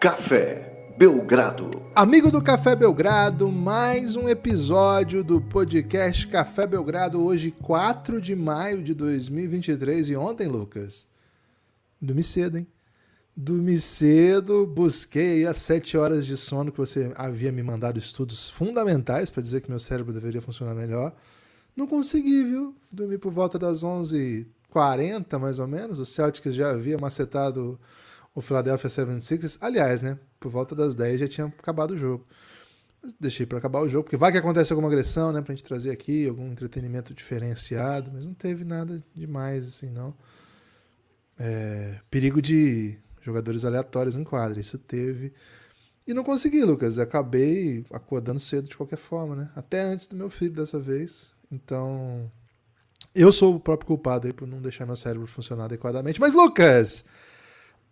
Café Belgrado. Amigo do Café Belgrado, mais um episódio do podcast Café Belgrado, hoje 4 de maio de 2023. E ontem, Lucas, dormi cedo, hein? Dormi cedo, busquei as 7 horas de sono que você havia me mandado estudos fundamentais para dizer que meu cérebro deveria funcionar melhor. Não consegui, viu? Dormi por volta das 11h40, mais ou menos. O Celtics já havia macetado o Philadelphia 76ers. Aliás, né? Por volta das 10 já tinha acabado o jogo. Mas deixei para acabar o jogo, porque vai que acontece alguma agressão, né? Pra gente trazer aqui algum entretenimento diferenciado, mas não teve nada demais, assim, não. É, perigo de jogadores aleatórios em quadra, isso teve. E não consegui, Lucas. Acabei acordando cedo de qualquer forma, né? Até antes do meu filho dessa vez. Então, eu sou o próprio culpado aí por não deixar meu cérebro funcionar adequadamente. Mas, Lucas,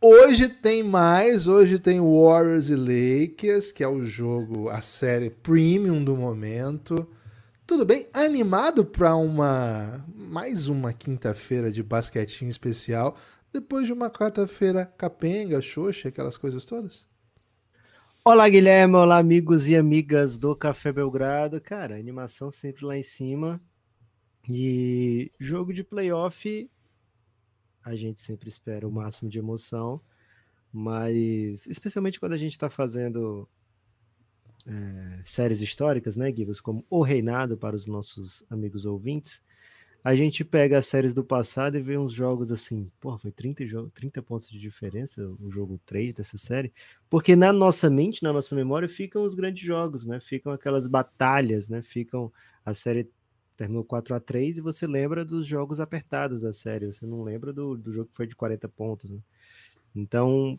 Hoje tem mais, hoje tem Warriors e Lakers, que é o jogo, a série premium do momento. Tudo bem? Animado para uma mais uma quinta-feira de basquetinho especial, depois de uma quarta-feira capenga, xoxa, aquelas coisas todas? Olá, Guilherme, olá, amigos e amigas do Café Belgrado. Cara, animação sempre lá em cima. E jogo de playoff a gente sempre espera o máximo de emoção, mas especialmente quando a gente está fazendo é, séries históricas, né, Gibas, como O Reinado para os nossos amigos ouvintes, a gente pega as séries do passado e vê uns jogos assim, pô, foi 30, 30 pontos de diferença o jogo 3 dessa série, porque na nossa mente, na nossa memória, ficam os grandes jogos, né? Ficam aquelas batalhas, né? Ficam a série terminou 4 a 3 e você lembra dos jogos apertados da série, você não lembra do, do jogo que foi de 40 pontos. Né? Então,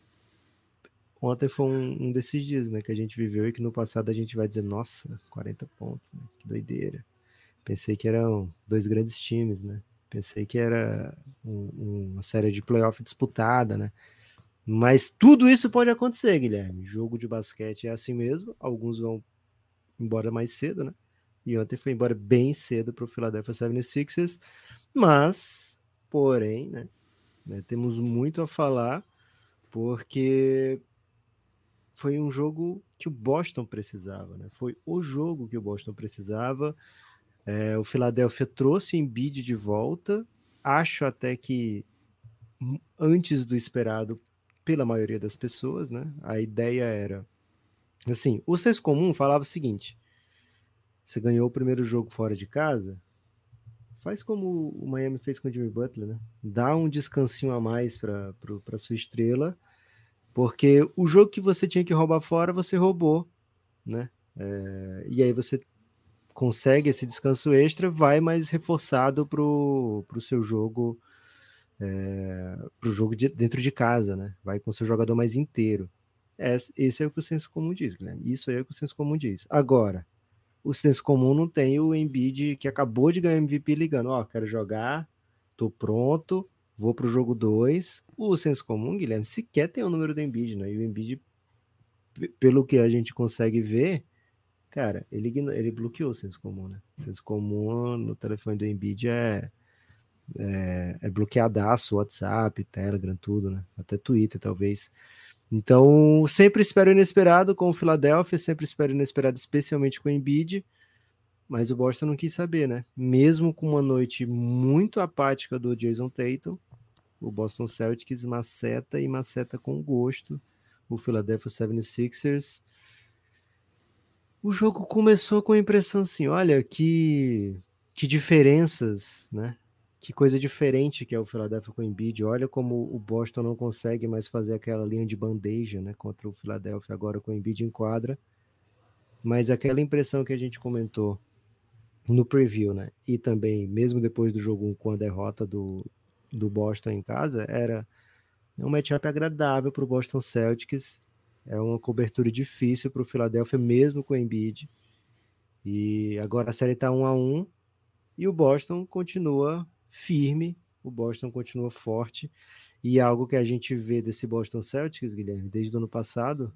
ontem foi um, um, desses dias né, que a gente viveu e que no passado a gente vai dizer, nossa, 40 pontos, né? que doideira. Pensei que eram dois grandes times, né? Pensei que era um, uma série de playoff disputada, né? Mas tudo isso pode acontecer, Guilherme. Jogo de basquete é assim mesmo. Alguns vão embora mais cedo, né? E ontem foi embora bem cedo para o Philadelphia 76ers. Mas, porém, né, né, temos muito a falar, porque foi um jogo que o Boston precisava. Né? Foi o jogo que o Boston precisava. É, o Philadelphia trouxe o Embiid de volta. Acho até que antes do esperado pela maioria das pessoas, né? A ideia era assim, o senso comum falava o seguinte: você ganhou o primeiro jogo fora de casa, faz como o Miami fez com o Jimmy Butler, né? Dá um descansinho a mais para sua estrela, porque o jogo que você tinha que roubar fora, você roubou, né? É, e aí você consegue esse descanso extra, vai mais reforçado para o seu jogo, é, jogo de, dentro de casa, né? Vai com o seu jogador mais inteiro. Esse é o que o senso comum diz, Guilherme. Isso aí é o que o senso comum diz. Agora, o senso comum não tem o Embiid que acabou de ganhar MVP ligando, ó, oh, quero jogar, tô pronto, vou pro jogo 2. O senso comum, Guilherme, sequer tem o número do Embiid, né? E o Embiid, pelo que a gente consegue ver, cara, ele, ele bloqueou o senso comum, né? O senso comum no telefone do Embiid é, é, é bloqueadaço, WhatsApp, Telegram, tudo, né? Até Twitter, talvez. Então, sempre espero inesperado com o Philadelphia, sempre espero inesperado, especialmente com o Embiid, mas o Boston não quis saber, né? Mesmo com uma noite muito apática do Jason Tatum, o Boston Celtics maceta e maceta com gosto o Philadelphia 76ers. O jogo começou com a impressão assim, olha que que diferenças, né? Que coisa diferente que é o Philadelphia com o Embiid. Olha como o Boston não consegue mais fazer aquela linha de bandeja, né, contra o Philadelphia agora com o Embiid em quadra. Mas aquela impressão que a gente comentou no preview, né, e também mesmo depois do jogo 1 com a derrota do, do Boston em casa, era um matchup agradável para o Boston Celtics. É uma cobertura difícil para o Philadelphia, mesmo com o Embiid. E agora a série está 1 a 1 e o Boston continua firme, o Boston continua forte. E algo que a gente vê desse Boston Celtics, Guilherme, desde o ano passado,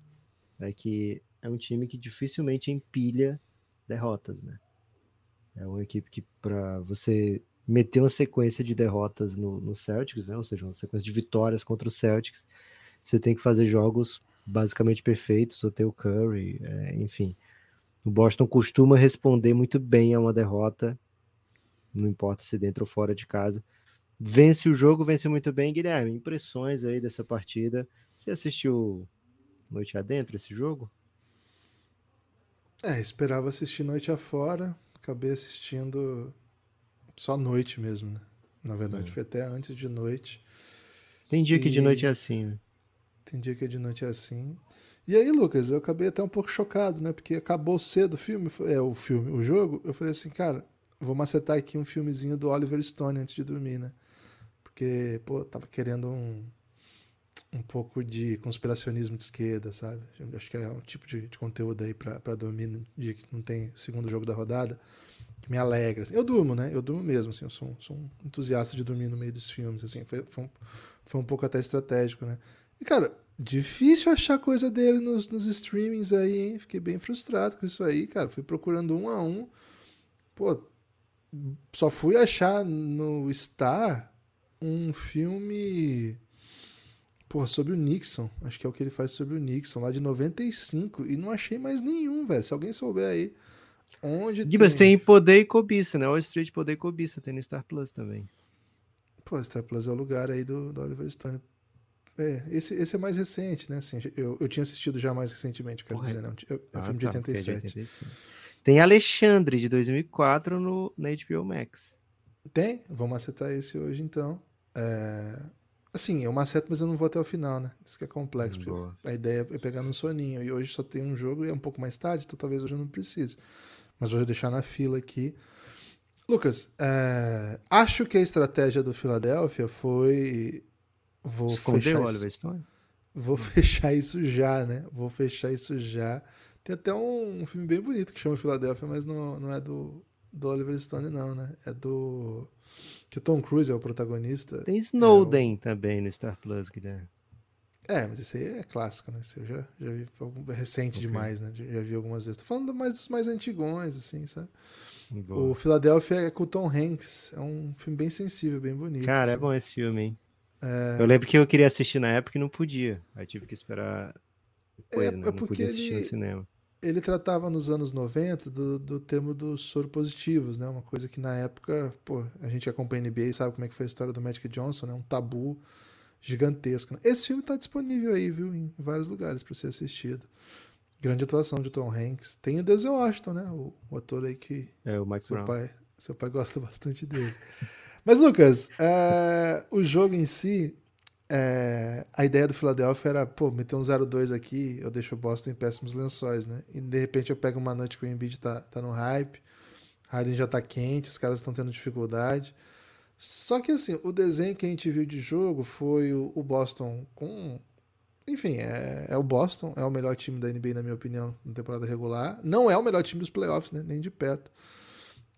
é que é um time que dificilmente empilha derrotas, né? É uma equipe que, para você meter uma sequência de derrotas no, no, Celtics, né? Ou seja, uma sequência de vitórias contra o Celtics, você tem que fazer jogos basicamente perfeito, só tem o Curry, é, enfim. O Boston costuma responder muito bem a uma derrota, não importa se dentro ou fora de casa. Vence o jogo, vence muito bem, Guilherme. Impressões aí dessa partida. Você assistiu noite adentro esse jogo? É, esperava assistir noite afora, acabei assistindo só noite mesmo, né? Na verdade, hum. foi até antes de noite. Tem dia e... que de noite é assim, né? Tem dia que de noite é assim. E aí, Lucas, eu acabei até um pouco chocado, né? Porque acabou cedo o filme, é o filme, o jogo. Eu falei assim, cara, vou macetar aqui um filmezinho do Oliver Stone antes de dormir, né? Porque, pô, tava querendo um, um pouco de conspiracionismo de esquerda, sabe? Acho que é um tipo de, de conteúdo aí para dormir no dia que não tem segundo jogo da rodada que me alegra. Assim. Eu durmo, né? Eu durmo mesmo, assim. Eu sou, sou um entusiasta de dormir no meio dos filmes, assim. Foi, foi, um, foi um pouco até estratégico, né? E, cara, difícil achar coisa dele nos, nos streamings aí, hein? Fiquei bem frustrado com isso aí, cara. Fui procurando um a um. Pô, só fui achar no Star um filme pô, sobre o Nixon. Acho que é o que ele faz sobre o Nixon, lá de 95. E não achei mais nenhum, velho. Se alguém souber aí onde. Gibas tem... tem Poder e Cobiça, né? Wall Street Poder e Cobiça. Tem no Star Plus também. Pô, Star Plus é o lugar aí do, do Oliver Stone. É, esse, esse é mais recente, né? Assim, eu, eu tinha assistido já mais recentemente, quero dizer, não. É um ah, filme tá, de 87. É de Tem Alexandre, de 2004, no, na HBO Max. Tem? Vamos acertar esse hoje, então. É... Assim, eu maceto, mas eu não vou até o final, né? Isso que é complexo. A ideia é pegar no soninho. E hoje só tem um jogo e é um pouco mais tarde, então talvez hoje eu não precise. Mas vou deixar na fila aqui. Lucas, é... acho que a estratégia do Philadelphia foi. Vou Esconder o Oliver Stone? Vou fechar isso já, né? Vou fechar isso já. Tem até um, um filme bem bonito que chama Philadelphia, mas não, não é do, do Oliver Stone, não, né? É do. Que o Tom Cruise é o protagonista. Tem Snowden é o... também no Star Plus, Guilherme. É, mas esse aí é clássico, né? Esse eu já, já vi é recente okay. demais, né? Já vi algumas vezes. Tô falando mais dos mais antigões, assim, sabe? Boa. O Philadelphia é com o Tom Hanks. É um filme bem sensível, bem bonito. Cara, é assim. é bom esse filme, hein? É... Eu lembro que eu queria assistir na época e não podia. Aí tive que esperar. Depois, é, né? é não podia assistir ele... no cinema ele tratava nos anos 90 do, do termo dos soropositivos, né? Uma coisa que na época, pô, a gente acompanha a NBA e sabe como é que foi a história do Magic Johnson, né? Um tabu gigantesco. Né? Esse filme está disponível aí, viu? Em vários lugares para ser assistido. Grande atuação de Tom Hanks. Tem o Denzel Washington, né? O, o ator aí que é, o Mike seu Brown. pai, seu pai gosta bastante dele. Mas Lucas, é, o jogo em si, é, a ideia do Philadelphia era, pô, meter um 0-2 aqui, eu deixo o Boston em péssimos lençóis, né? E de repente eu pego uma noite que o Embiid tá, tá no hype, Harden já tá quente, os caras estão tendo dificuldade. Só que assim, o desenho que a gente viu de jogo foi o, o Boston com. Enfim, é, é, o Boston, é o melhor time da NBA, na minha opinião, na temporada regular. Não é o melhor time dos playoffs, né? Nem de perto.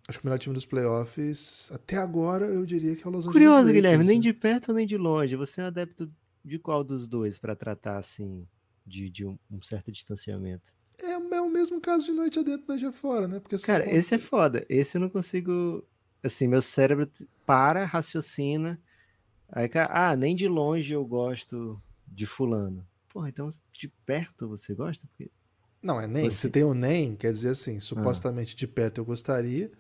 Acho que o melhor time dos playoffs, até agora, eu diria que é o Los Angeles Curioso, Lakers, Guilherme, né? nem de perto nem de longe. Você é um adepto de qual dos dois para tratar, assim, de, de um, um, certo distanciamento? É, é, o mesmo caso de noite adentro, noite afora, né? Porque Cara, esse é foda. Esse eu não consigo... Assim, meu cérebro para, raciocina. Aí, ah, nem de longe eu gosto de fulano. Porra, então de perto você gosta? Porque... Não, é nem. Você... Se tem o nem, quer dizer assim, supostamente ah. de perto eu gostaria,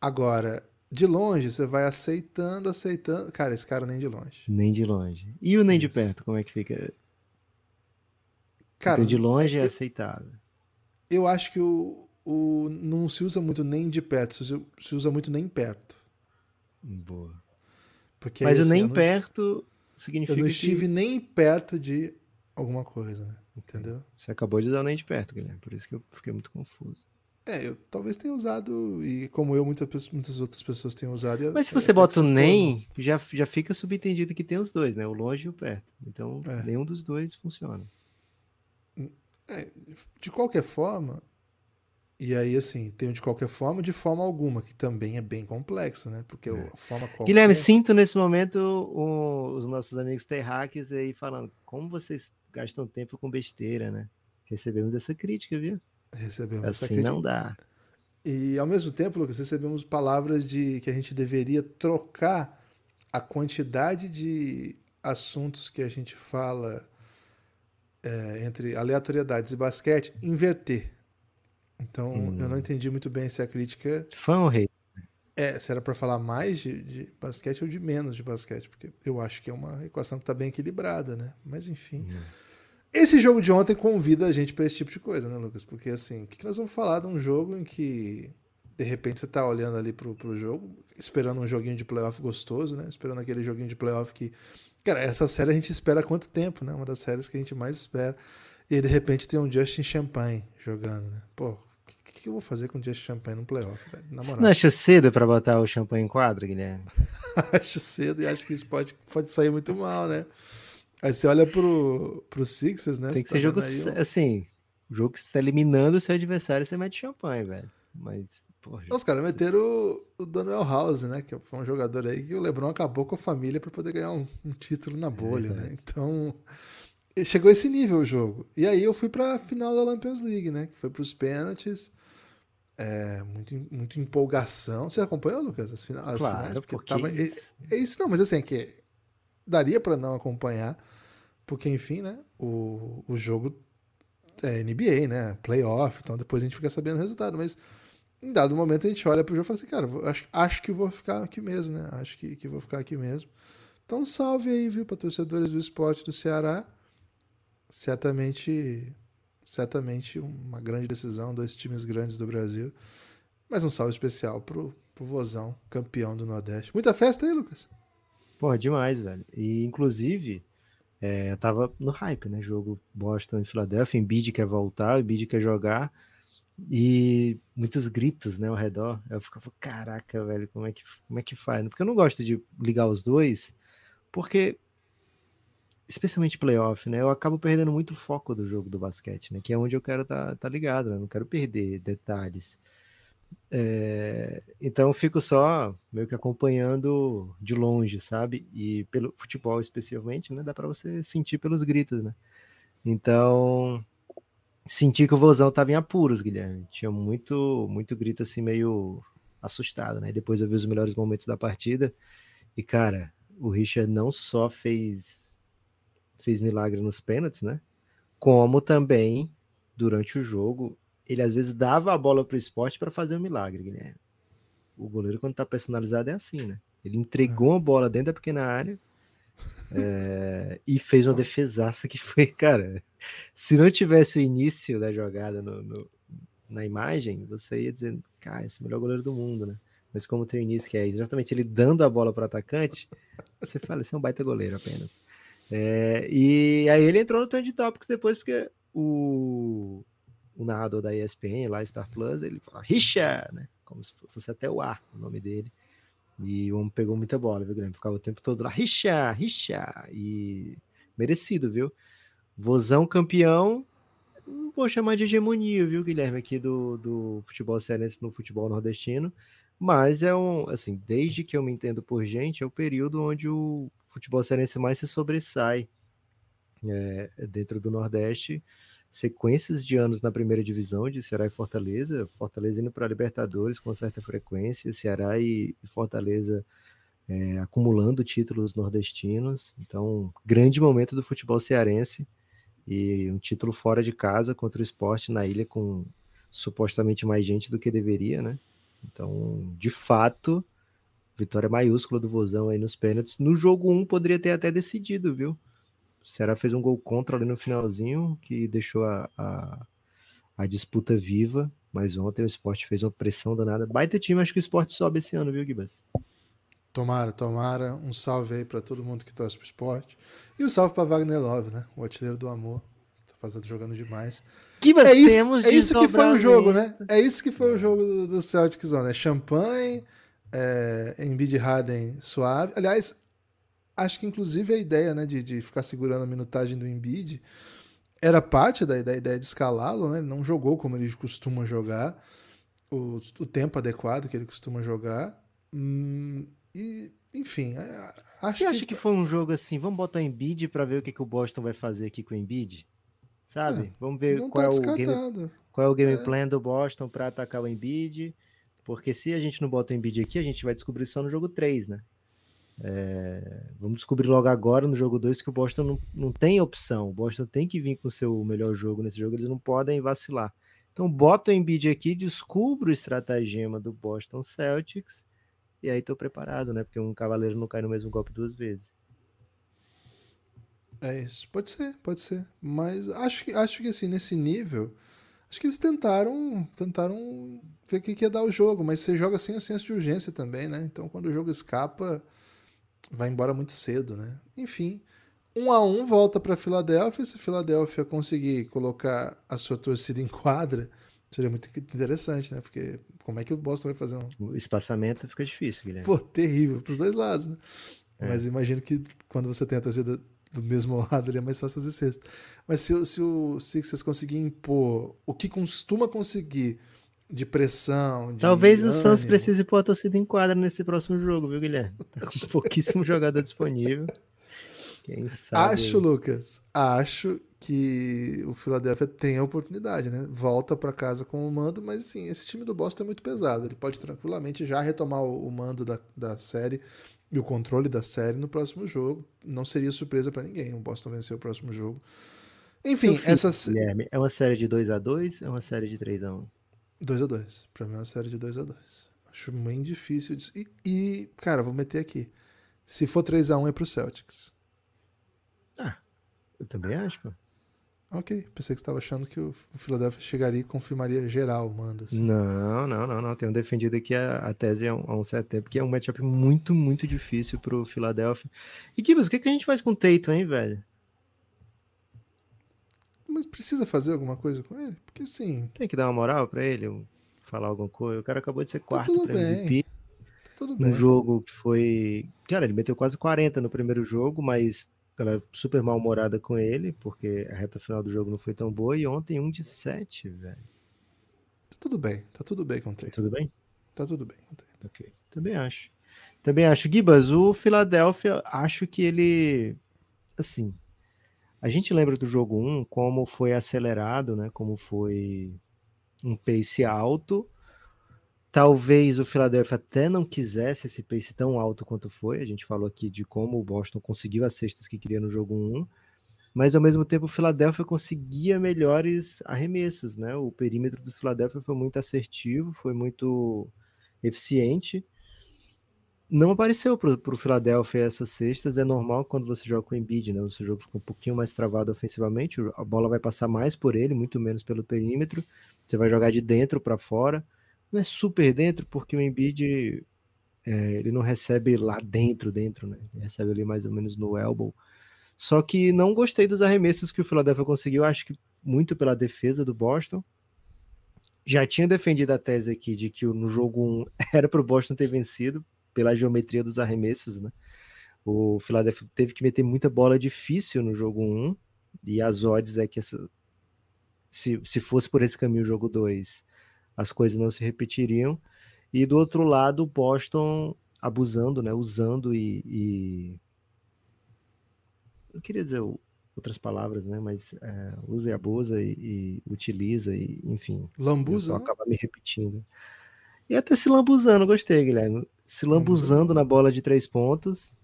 Agora, de longe, você vai aceitando, aceitando. Cara, esse cara nem de longe. Nem de longe. E o nem Isso. de perto, como é que fica? Cara, de longe é, é aceitável. Eu acho que o, o não se usa muito nem de perto, se usa, se usa muito nem perto. Boa. Porque Mas assim, o nem não, perto significa. Eu não estive que... nem perto de alguma coisa, né? Entendeu? Você acabou de dar o nem de perto, Guilherme, por isso que eu fiquei muito confuso. É, eu talvez tenha usado, e como eu, muitas, muitas outras pessoas têm usado. Mas se você bota o nem, já, já fica subentendido que tem os dois, né? O longe e o perto. Então, é. nenhum dos dois funciona. É, de qualquer forma, e aí, assim, tem de qualquer forma, de forma alguma, que também é bem complexo, né? Porque é. a forma qualquer... Guilherme, sinto nesse momento o, os nossos amigos terráqueos aí falando como vocês gastam tempo com besteira, né? Recebemos essa crítica, viu? Recebemos assim essa não dá. E ao mesmo tempo, Lucas, recebemos palavras de que a gente deveria trocar a quantidade de assuntos que a gente fala é, entre aleatoriedades e basquete, inverter. Então, Hum. eu não entendi muito bem se a crítica Fã ou rei? é se era para falar mais de, de basquete ou de menos de basquete, porque eu acho que é uma equação que tá bem equilibrada, né? Mas enfim. Esse jogo de ontem convida a gente para esse tipo de coisa, né, Lucas? Porque assim, o que, que nós vamos falar de um jogo em que de repente você tá olhando ali pro, pro jogo, esperando um joguinho de playoff gostoso, né? Esperando aquele joguinho de playoff que. Cara, essa série a gente espera há quanto tempo, né? Uma das séries que a gente mais espera. E aí, de repente, tem um Justin Champagne jogando, né? Pô, o que, que eu vou fazer com o Justin Champagne no playoff, velho? Na Você moral. não acha cedo pra botar o champanhe em quadra, Guilherme? acho cedo e acho que isso pode, pode sair muito mal, né? Aí você olha pro, pro Sixers, né? Tem que tá ser jogo um- assim. Jogo que você tá eliminando o seu adversário, você mete champanhe, velho. Mas, porra, Os caras meteram o, o Daniel House, né? Que foi um jogador aí que o Lebron acabou com a família para poder ganhar um, um título na bolha, né? verdade. Então, chegou esse nível o jogo. E aí eu fui pra final da Lampions League, né? Que foi pros pênaltis. É, muito, muito empolgação. Você acompanhou, Lucas, as, fina- as claro, finais? porque tava, é, isso. é isso, não, mas assim, é que daria pra não acompanhar, porque enfim, né? O, o jogo é NBA, né? Playoff, então depois a gente fica sabendo o resultado, mas em dado momento a gente olha pro jogo e fala assim, cara, acho, acho que vou ficar aqui mesmo, né? Acho que, que vou ficar aqui mesmo. Então salve aí, viu, para torcedores do esporte do Ceará. Certamente, certamente uma grande decisão, dois times grandes do Brasil. Mas um salve especial pro, pro Vozão, campeão do Nordeste. Muita festa aí, Lucas? Porra, demais, velho. E, inclusive, é, eu tava no hype, né? Jogo Boston e Philadelphia, Embiid quer voltar, Embiid quer jogar. E muitos gritos, né, ao redor. Eu ficava, caraca, velho, como é que, como é que faz? Porque eu não gosto de ligar os dois, porque, especialmente playoff, né, eu acabo perdendo muito o foco do jogo do basquete, né, que é onde eu quero estar tá, tá ligado, né, eu não quero perder detalhes. É, então fico só meio que acompanhando de longe, sabe? E pelo futebol especialmente, né? Dá para você sentir pelos gritos, né? Então senti que o Vozão tava em apuros, Guilherme. Tinha muito, muito grito assim meio assustado, né? Depois eu vi os melhores momentos da partida e cara, o Richard não só fez fez milagre nos pênaltis, né? Como também durante o jogo ele às vezes dava a bola para o esporte para fazer um milagre, Guilherme. O goleiro, quando tá personalizado, é assim, né? Ele entregou a bola dentro da pequena área é, e fez uma defesaça que foi, cara. Se não tivesse o início da jogada no, no, na imagem, você ia dizer, cara, esse é o melhor goleiro do mundo, né? Mas como tem o início, que é exatamente ele dando a bola para o atacante, você fala, esse é um baita goleiro apenas. É, e aí ele entrou no Trend Topics depois, porque o, o narrador da ESPN, lá Star Plus, ele fala Richa, né? Como se fosse até o ar o nome dele. E o homem pegou muita bola, viu, Guilherme? Ficava o tempo todo lá, Richa, Richa. E merecido, viu? Vozão campeão. Não vou chamar de hegemonia, viu, Guilherme, aqui do, do futebol cearense no futebol nordestino. Mas é um, assim, desde que eu me entendo por gente, é o período onde o futebol cearense mais se sobressai é, dentro do Nordeste sequências de anos na primeira divisão de Ceará e Fortaleza, Fortaleza indo para Libertadores com certa frequência, Ceará e, Fortaleza é, acumulando títulos nordestinos. Então, grande momento do futebol cearense e um título fora de casa contra o esporte na ilha com supostamente mais gente do que deveria, né? Então, de fato, vitória maiúscula do Vozão aí nos pênaltis. No jogo 1 poderia ter até decidido, viu? O Ceará fez um gol contra ali no finalzinho, que deixou a, a, a, disputa viva. Mas ontem o esporte fez uma pressão danada. Baita time, acho que o esporte sobe esse ano, viu, Gibas? Tomara, tomara. Um salve aí para todo mundo que torce pro esporte. E um salve para Wagner Love, né? O artilheiro do amor. Tá fazendo, jogando demais. Gibas, é isso, temos é isso que foi o jogo, né? É isso que foi o jogo do, do Celtics, né? Champanhe, é, Embiid Harden suave. Aliás, acho que inclusive a ideia né, de, de ficar segurando a minutagem do Embiid era parte da, da ideia de escalá-lo, né? Ele não jogou como ele costuma jogar, o, o tempo adequado que ele costuma jogar. Hum, e, enfim, acho Você acha que... que... foi um jogo assim? Vamos botar o Embiid para ver o que, que o Boston vai fazer aqui com o Embiid? Sabe? É, Vamos ver qual, tá é o game, qual é o game plan do Boston para atacar o Embiid. Porque se a gente não bota o Embiid aqui, a gente vai descobrir só no jogo 3, né? É, vamos descobrir logo agora no jogo 2 que o Boston não, não tem opção. O Boston tem que vir com o seu melhor jogo nesse jogo, eles não podem vacilar. Então, boto o Embiid aqui, descubro o estratagema do Boston Celtics e aí tô preparado, né? Porque um cavaleiro não cai no mesmo golpe duas vezes. É isso. Pode ser, pode ser. Mas acho que, acho que assim, nesse nível, acho que eles tentaram tentaram ver o que ia dar o jogo, mas você joga sem o senso de urgência também, né? Então quando o jogo escapa, vai embora muito cedo, né? Enfim, um a um volta para Filadélfia. Se Filadélfia conseguir colocar a sua torcida em quadra, seria muito interessante, né? Porque como é que o Boston vai fazer um. O espaçamento fica difícil, Guilherme. Pô, terrível para os dois lados, né? É. Mas imagino que quando você tem a torcida do mesmo lado ali é mais fácil fazer sexto. Mas se, se o Sixers conseguir impor o que costuma conseguir de pressão. De Talvez ânimo. o Suns precise pôr a torcida em quadra nesse próximo jogo, viu, Guilherme? Tá com pouquíssimo jogador disponível. Quem sabe. Acho, Lucas, acho que o Philadelphia tem a oportunidade, né? Volta para casa com o mando, mas sim, esse time do Boston é muito pesado. Ele pode tranquilamente já retomar o, mando da, da série e o controle da série no próximo jogo. Não seria surpresa para ninguém o Boston vencer o próximo jogo. Enfim, essa Guilherme, é uma série de 2 a 2 é uma série de 3 a 1 2 a 2 Pra mim é uma série de 2 a 2 Acho bem difícil. De... E, e, cara, vou meter aqui. Se for 3 a 1 é pro Celtics. Ah, eu também acho, pô. Ok, pensei que você estava achando que o Philadelphia chegaria e confirmaria geral, manda. Assim. Não, não, não, não. Tenho defendido aqui a, a tese há um, há um certo tempo, que é um matchup muito, muito difícil pro Philadelphia. E Gibbs, o que, que a gente faz com o Tatum, hein, velho? Mas precisa fazer alguma coisa com ele? Porque sim. Tem que dar uma moral para ele, falar alguma coisa. O cara acabou de ser tá quarto tá pra MVP. Tá tudo bem. Um jogo que foi. Cara, ele meteu quase 40 no primeiro jogo, mas galera super mal-humorada com ele, porque a reta final do jogo não foi tão boa, e ontem um de 7, velho. Tá tudo bem, tá tudo bem com o. Tá tudo bem? Tá tudo bem com o. Ok, também acho. Também acho. Gibas, o Philadelphia, acho que ele, assim, a gente lembra do jogo 1 como foi acelerado, né, como foi um pace alto, Talvez o Philadelphia até não quisesse esse pace tão alto quanto foi. A gente falou aqui de como o Boston conseguiu as cestas que queria no jogo 1, mas ao mesmo tempo o Philadelphia conseguia melhores arremessos, né? O perímetro do Philadelphia foi muito assertivo, foi muito eficiente. Não apareceu para o Philadelphia essas cestas, é normal quando você joga com o Embiid, né? O seu jogo fica um pouquinho mais travado ofensivamente, a bola vai passar mais por ele, muito menos pelo perímetro. Você vai jogar de dentro para fora não é super dentro, porque o Embiid é, ele não recebe lá dentro, dentro, né? Ele recebe ali mais ou menos no elbow. Só que não gostei dos arremessos que o Philadelphia conseguiu, acho que muito pela defesa do Boston. Já tinha defendido a tese aqui de que no jogo 1 era para o Boston ter vencido pela geometria dos arremessos, né? O Philadelphia teve que meter muita bola difícil no jogo 1, e as odds é que essa, se, se fosse por esse caminho o jogo 2, as coisas não se repetiriam. E do outro lado, o Boston abusando, né, usando e, e... eu queria dizer outras palavras, né, mas é, usa e abusa e, e, utiliza e enfim. Lambuza. Só né? acaba me repetindo. E até se lambuzando, gostei, Guilherme. Se lambuzando na bola de três pontos.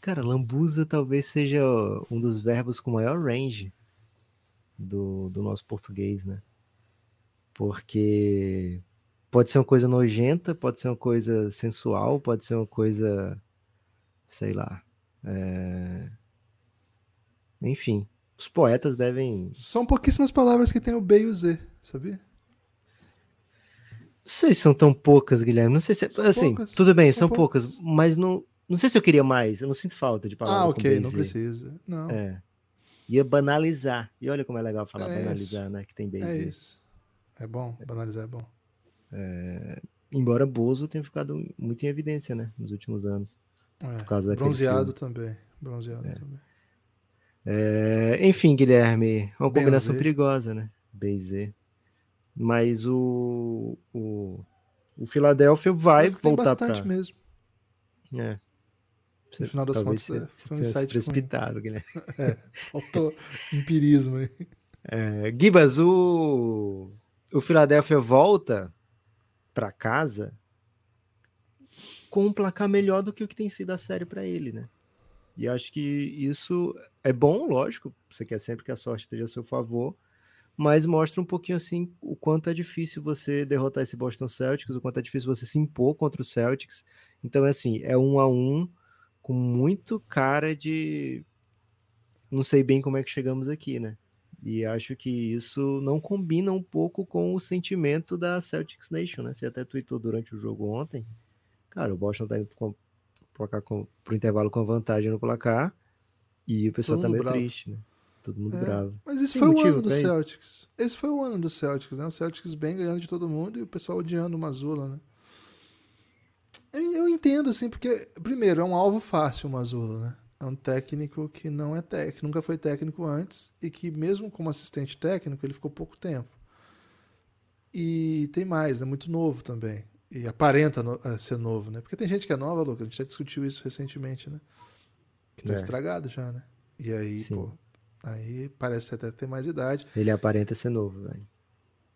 Cara, lambuza talvez seja um dos verbos com maior range do, do nosso português, né? porque pode ser uma coisa nojenta, pode ser uma coisa sensual, pode ser uma coisa, sei lá. É... Enfim, os poetas devem. São pouquíssimas palavras que tem o B e o Z, sabia? Não sei se são tão poucas, Guilherme. Não sei se. São assim, poucas. tudo bem, são, são poucas. poucas, mas não. Não sei se eu queria mais, eu não sinto falta de palavras. Ah, ok, não precisa. Não. É. Ia banalizar. E olha como é legal falar é banalizar, isso. né? Que tem bem. É isso. É bom, banalizar é bom. É, embora Bozo tenha ficado muito em evidência, né, nos últimos anos. É, por causa bronzeado filme. também. Bronzeado é. também. É, enfim, Guilherme, uma combinação perigosa, né? BZ. Mas o, o, o Philadelphia vai voltar para. mesmo. É. No final das contas, é, foi um insight precipitado, Guilherme. É, faltou empirismo aí. É, Gibas, o o Philadelphia volta para casa com um placar melhor do que o que tem sido a série para ele, né? E acho que isso é bom, lógico. Você quer sempre que a sorte esteja a seu favor, mas mostra um pouquinho assim o quanto é difícil você derrotar esse Boston Celtics, o quanto é difícil você se impor contra o Celtics. Então, é assim, é um a um com muito cara de não sei bem como é que chegamos aqui, né? E acho que isso não combina um pouco com o sentimento da Celtics Nation, né? Você até tweetou durante o jogo ontem. Cara, o Boston tá indo placar com, pro intervalo com vantagem no placar. E o pessoal tá meio bravo. triste, né? Todo mundo é, bravo. Mas esse Tem foi o ano do Celtics. Esse foi o ano do Celtics, né? O Celtics bem ganhando de todo mundo e o pessoal odiando o Mazula, né? Eu, eu entendo, assim, porque, primeiro, é um alvo fácil o Mazula, né? É um técnico que não é técnico, nunca foi técnico antes e que, mesmo como assistente técnico, ele ficou pouco tempo. E tem mais, é né? muito novo também. E aparenta no, uh, ser novo, né? Porque tem gente que é nova, Lucas, a gente já discutiu isso recentemente, né? Que tá é. estragado já, né? E aí, Sim. pô, aí parece até ter mais idade. Ele aparenta ser novo, velho.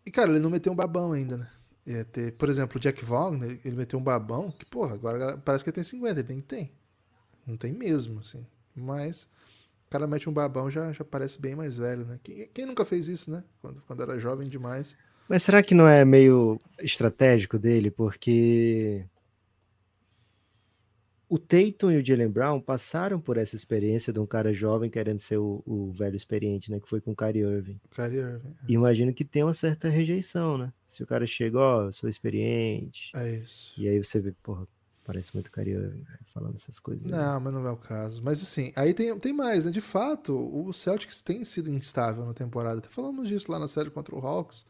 E, cara, ele não meteu um babão ainda, né? Ia ter, por exemplo, o Jack Vaughn, ele meteu um babão que, porra, agora parece que ele tem 50, ele nem tem. Não tem mesmo, assim. Mas o cara mete um babão já, já parece bem mais velho, né? Quem, quem nunca fez isso, né? Quando, quando era jovem demais. Mas será que não é meio estratégico dele? Porque o Tatum e o Jalen Brown passaram por essa experiência de um cara jovem querendo ser o, o velho experiente, né? Que foi com o Kyrie Irving. Kyrie Irving. É. Imagino que tem uma certa rejeição, né? Se o cara chega, ó, oh, sou experiente. É isso. E aí você vê, porra, parece muito Kyrie Irving falando essas coisas. Não, mas não é o caso. Mas assim, aí tem, tem mais, né? De fato, o Celtics tem sido instável na temporada. Até falamos disso lá na série contra o Hawks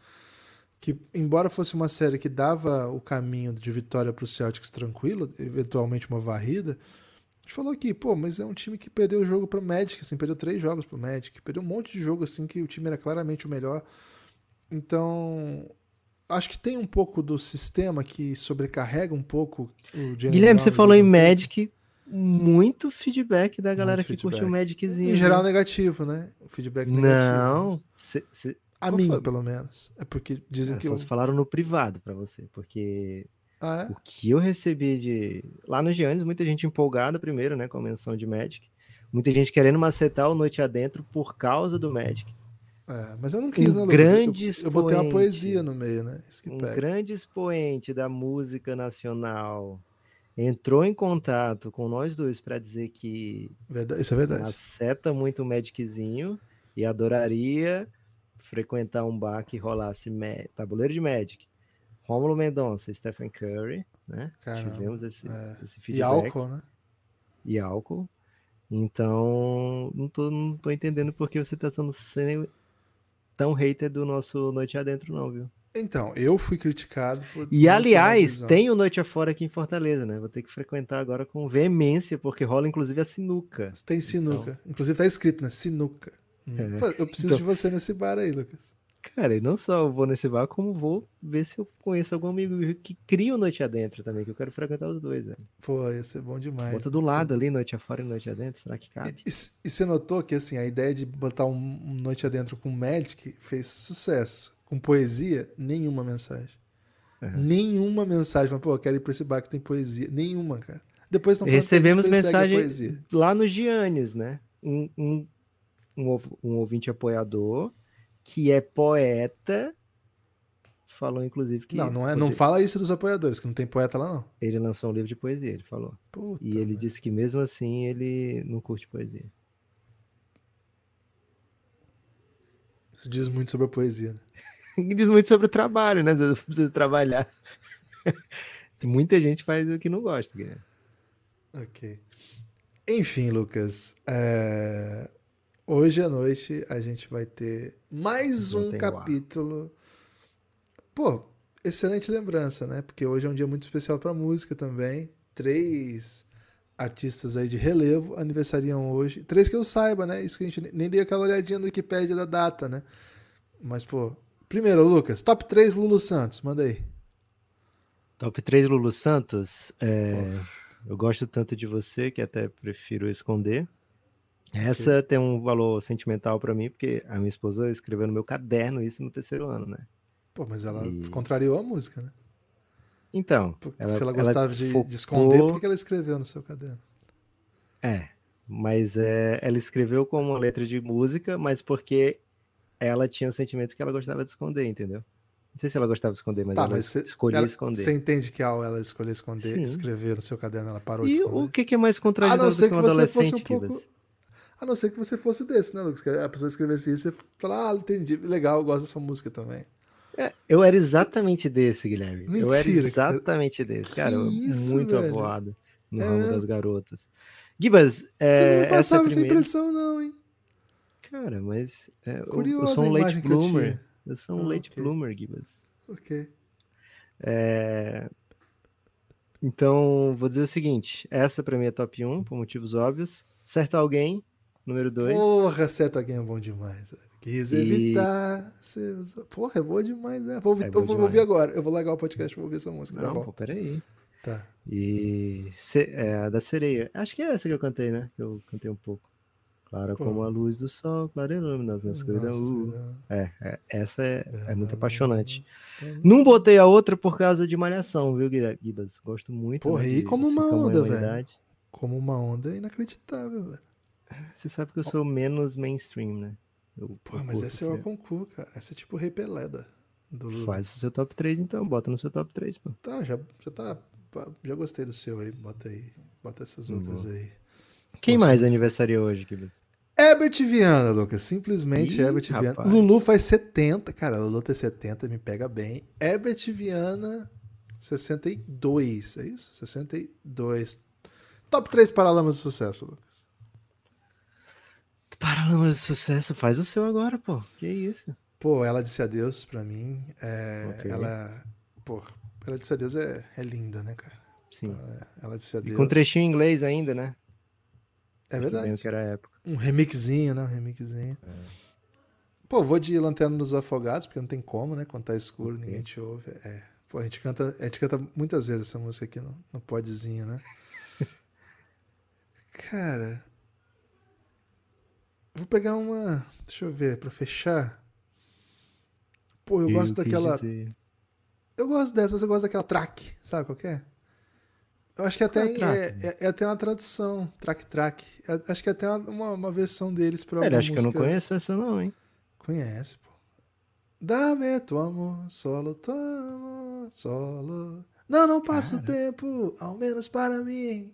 que, embora fosse uma série que dava o caminho de vitória para o Celtics tranquilo, eventualmente uma varrida, a gente falou aqui, pô, mas é um time que perdeu o jogo para o Magic, assim, perdeu três jogos para o Magic, perdeu um monte de jogo assim que o time era claramente o melhor. Então, acho que tem um pouco do sistema que sobrecarrega um pouco o Jalen Guilherme, Brown, você falou em Magic, muito feedback da galera muito que feedback. curte o Magiczinho. Em geral, né? negativo, né? O feedback negativo. Não, cê, cê, a Qual mim, foi? pelo menos. É porque dizem é, que. Só eu... falaram no privado para você, porque ah, é? o que eu recebi de. Lá no Giannis, muita gente empolgada primeiro, né? Com a menção de Magic. Muita gente querendo macetar o Noite Adentro por causa do Magic. É, mas eu não quis, um né, grande eu, eu botei uma poesia no meio, né? um pega. grande expoente da música nacional entrou em contato com nós dois para dizer que verdade, isso é verdade. Maceta muito o Magiczinho e adoraria frequentar um bar que rolasse tabuleiro de Magic, Rômulo Mendonça, Stephen Curry, né? Caramba, Tivemos esse, é. esse feedback. E álcool, né? E álcool. Então, não tô, não tô entendendo por que você tá sendo tão hater do nosso Noite Adentro, não, viu? Então, eu fui criticado por. E aliás, tem o Noite Afora aqui em Fortaleza, né? Vou ter que frequentar agora com veemência, porque rola inclusive a sinuca. Tem sinuca. Então... Inclusive tá escrito, né? Sinuca. É. Pô, eu preciso então, de você nesse bar aí, Lucas. Cara, e não só eu vou nesse bar, como vou ver se eu conheço algum amigo que cria o Noite Adentro também, que eu quero frequentar os dois, velho. Pô, ia ser bom demais. Bota do lado ali, Noite Afora e Noite Adentro, será que cabe? E, e, você notou que, assim, a ideia de botar um, um Noite Adentro com Magic fez sucesso. Com poesia, nenhuma mensagem. Uhum. Nenhuma mensagem. Mas, pô, eu quero ir pra esse bar que tem poesia. Nenhuma, cara. Depois não Recebemos mensagem lá no Giannis, né? Um, um um, um ouvinte apoiador que é poeta falou inclusive que não não é não fala isso dos apoiadores que não tem poeta lá não. Ele lançou um livro de poesia ele falou. Puta e ele disse que mesmo assim ele não curte poesia. Isso diz muito sobre a poesia né? diz muito sobre o trabalho né? Você precisa trabalhar. Muita gente faz o que não gosta ok. Enfim Lucas é... Hoje à noite a gente vai ter mais um capítulo. Pô, excelente lembrança, né? Porque hoje é um dia muito especial para música também. Três artistas aí de relevo aniversariam hoje. Três que eu saiba, né? Isso que a gente nem deu aquela olhadinha no Wikipedia da data, né? Mas, pô, primeiro, Lucas, top 3 Lulu Santos, manda aí. Top 3 Lulu Santos. É... Eu gosto tanto de você que até prefiro esconder. Essa tem um valor sentimental para mim, porque a minha esposa escreveu no meu caderno isso no terceiro ano, né? Pô, mas ela e... contrariou a música, né? Então, Porque ela, se ela ela gostava de, focou- de esconder, por que ela escreveu no seu caderno? É, mas é, ela escreveu como uma letra de música, mas porque ela tinha sentimentos que ela gostava de esconder, entendeu? Não sei se ela gostava de esconder, mas Tá, ela mas cê- escolhia ela- esconder. Você entende que ao ela escolher esconder, Sim. escrever no seu caderno, ela parou de E esconder? o que, que é mais contraditório não do que que um adolescente, um pouco. A não ser que você fosse desse, né, Lucas? Que a pessoa escrevesse isso e você fala, ah, entendi, legal, eu gosto dessa música também. É, eu era exatamente desse, Guilherme. eu era Mentira que você- exatamente desse. Cara, eu isso, muito velho? avoado no É. ramo das garotas. Gibas, Você é, não essa passava essa primeira... impressão, não, hein? Cara, mas é, eu- eu, sou um late eu bloomer. tinha. Eu sou um Ah, late ok. bloomer, Gibas. Ok. É, Então, vou dizer o seguinte: essa pra mim é top 1, por motivos óbvios. Certo alguém, número 2. Porra, certo alguém é bom demais. velho. Quis E- evitar seus. Porra, é boa demais, né? Vou É eu vou ouvir agora. Eu vou largar o podcast e vou ouvir essa música. já Não, pô, peraí. Tá. E é, a da sereia. Acho que é essa que eu cantei, né? Que eu cantei um pouco. Clara como a luz do sol, clara e luminosa na escuridão. É, é, essa é, é muito apaixonante. não, não. Botei a outra por causa de Malhação, viu, Gibas? Gosto muito. Porra, né, e de como Cinco uma Tamanho onda, Humanidade. Como uma onda é inacreditável, velho. Você sabe que eu sou menos mainstream, né? Eu, eu mas essa é o concurso, cara. Essa é tipo Rei Peleda. Do. Faz o seu top 3 então, bota no seu top 3, pô. Tá, já, já tá. Já gostei do seu aí. Bota aí. Bota essas outras Boa. aí. Quem Nossa, mais muito aniversaria hoje, Gibas? Herbert Viana, Lucas. Simplesmente Ih, Herbert Viana. rapaz. Lulu faz 70. Cara, Lulu tem 70, me pega bem. Herbert Viana, 62. É isso? 62. Top 3 Paralamas de Sucesso, Lucas. Paralamas de sucesso, faz o seu agora, pô. Que isso? Pô, ela disse adeus pra mim. É, Ok. Ela. Pô, ela disse adeus é, é linda, né, cara? Sim. Ela disse E adeus. com trechinho em inglês ainda, né? É verdade. que era época. Um remixinho, né? Um remixinho. Pô, vou de Lanterna dos Afogados, porque não tem como, né? Quando tá escuro, Ok. ninguém te ouve. É. Pô, a gente canta, a gente canta muitas vezes essa música aqui no, no podzinho, né? Cara. Vou pegar uma. Deixa eu ver, pra fechar. Pô, eu, gosto quis daquela. dizer- Eu gosto dessa, mas eu gosto daquela track, sabe qual que é? Eu acho que até é a é, track? é, é até uma tradução, track track. É- acho que até uma, uma, uma versão deles pra Pera, acho que eu não conheço essa não, hein? Conhece, pô. Dá-me tu amor, solo tu amor, solo. Não, não passa o tempo, ao menos para mim.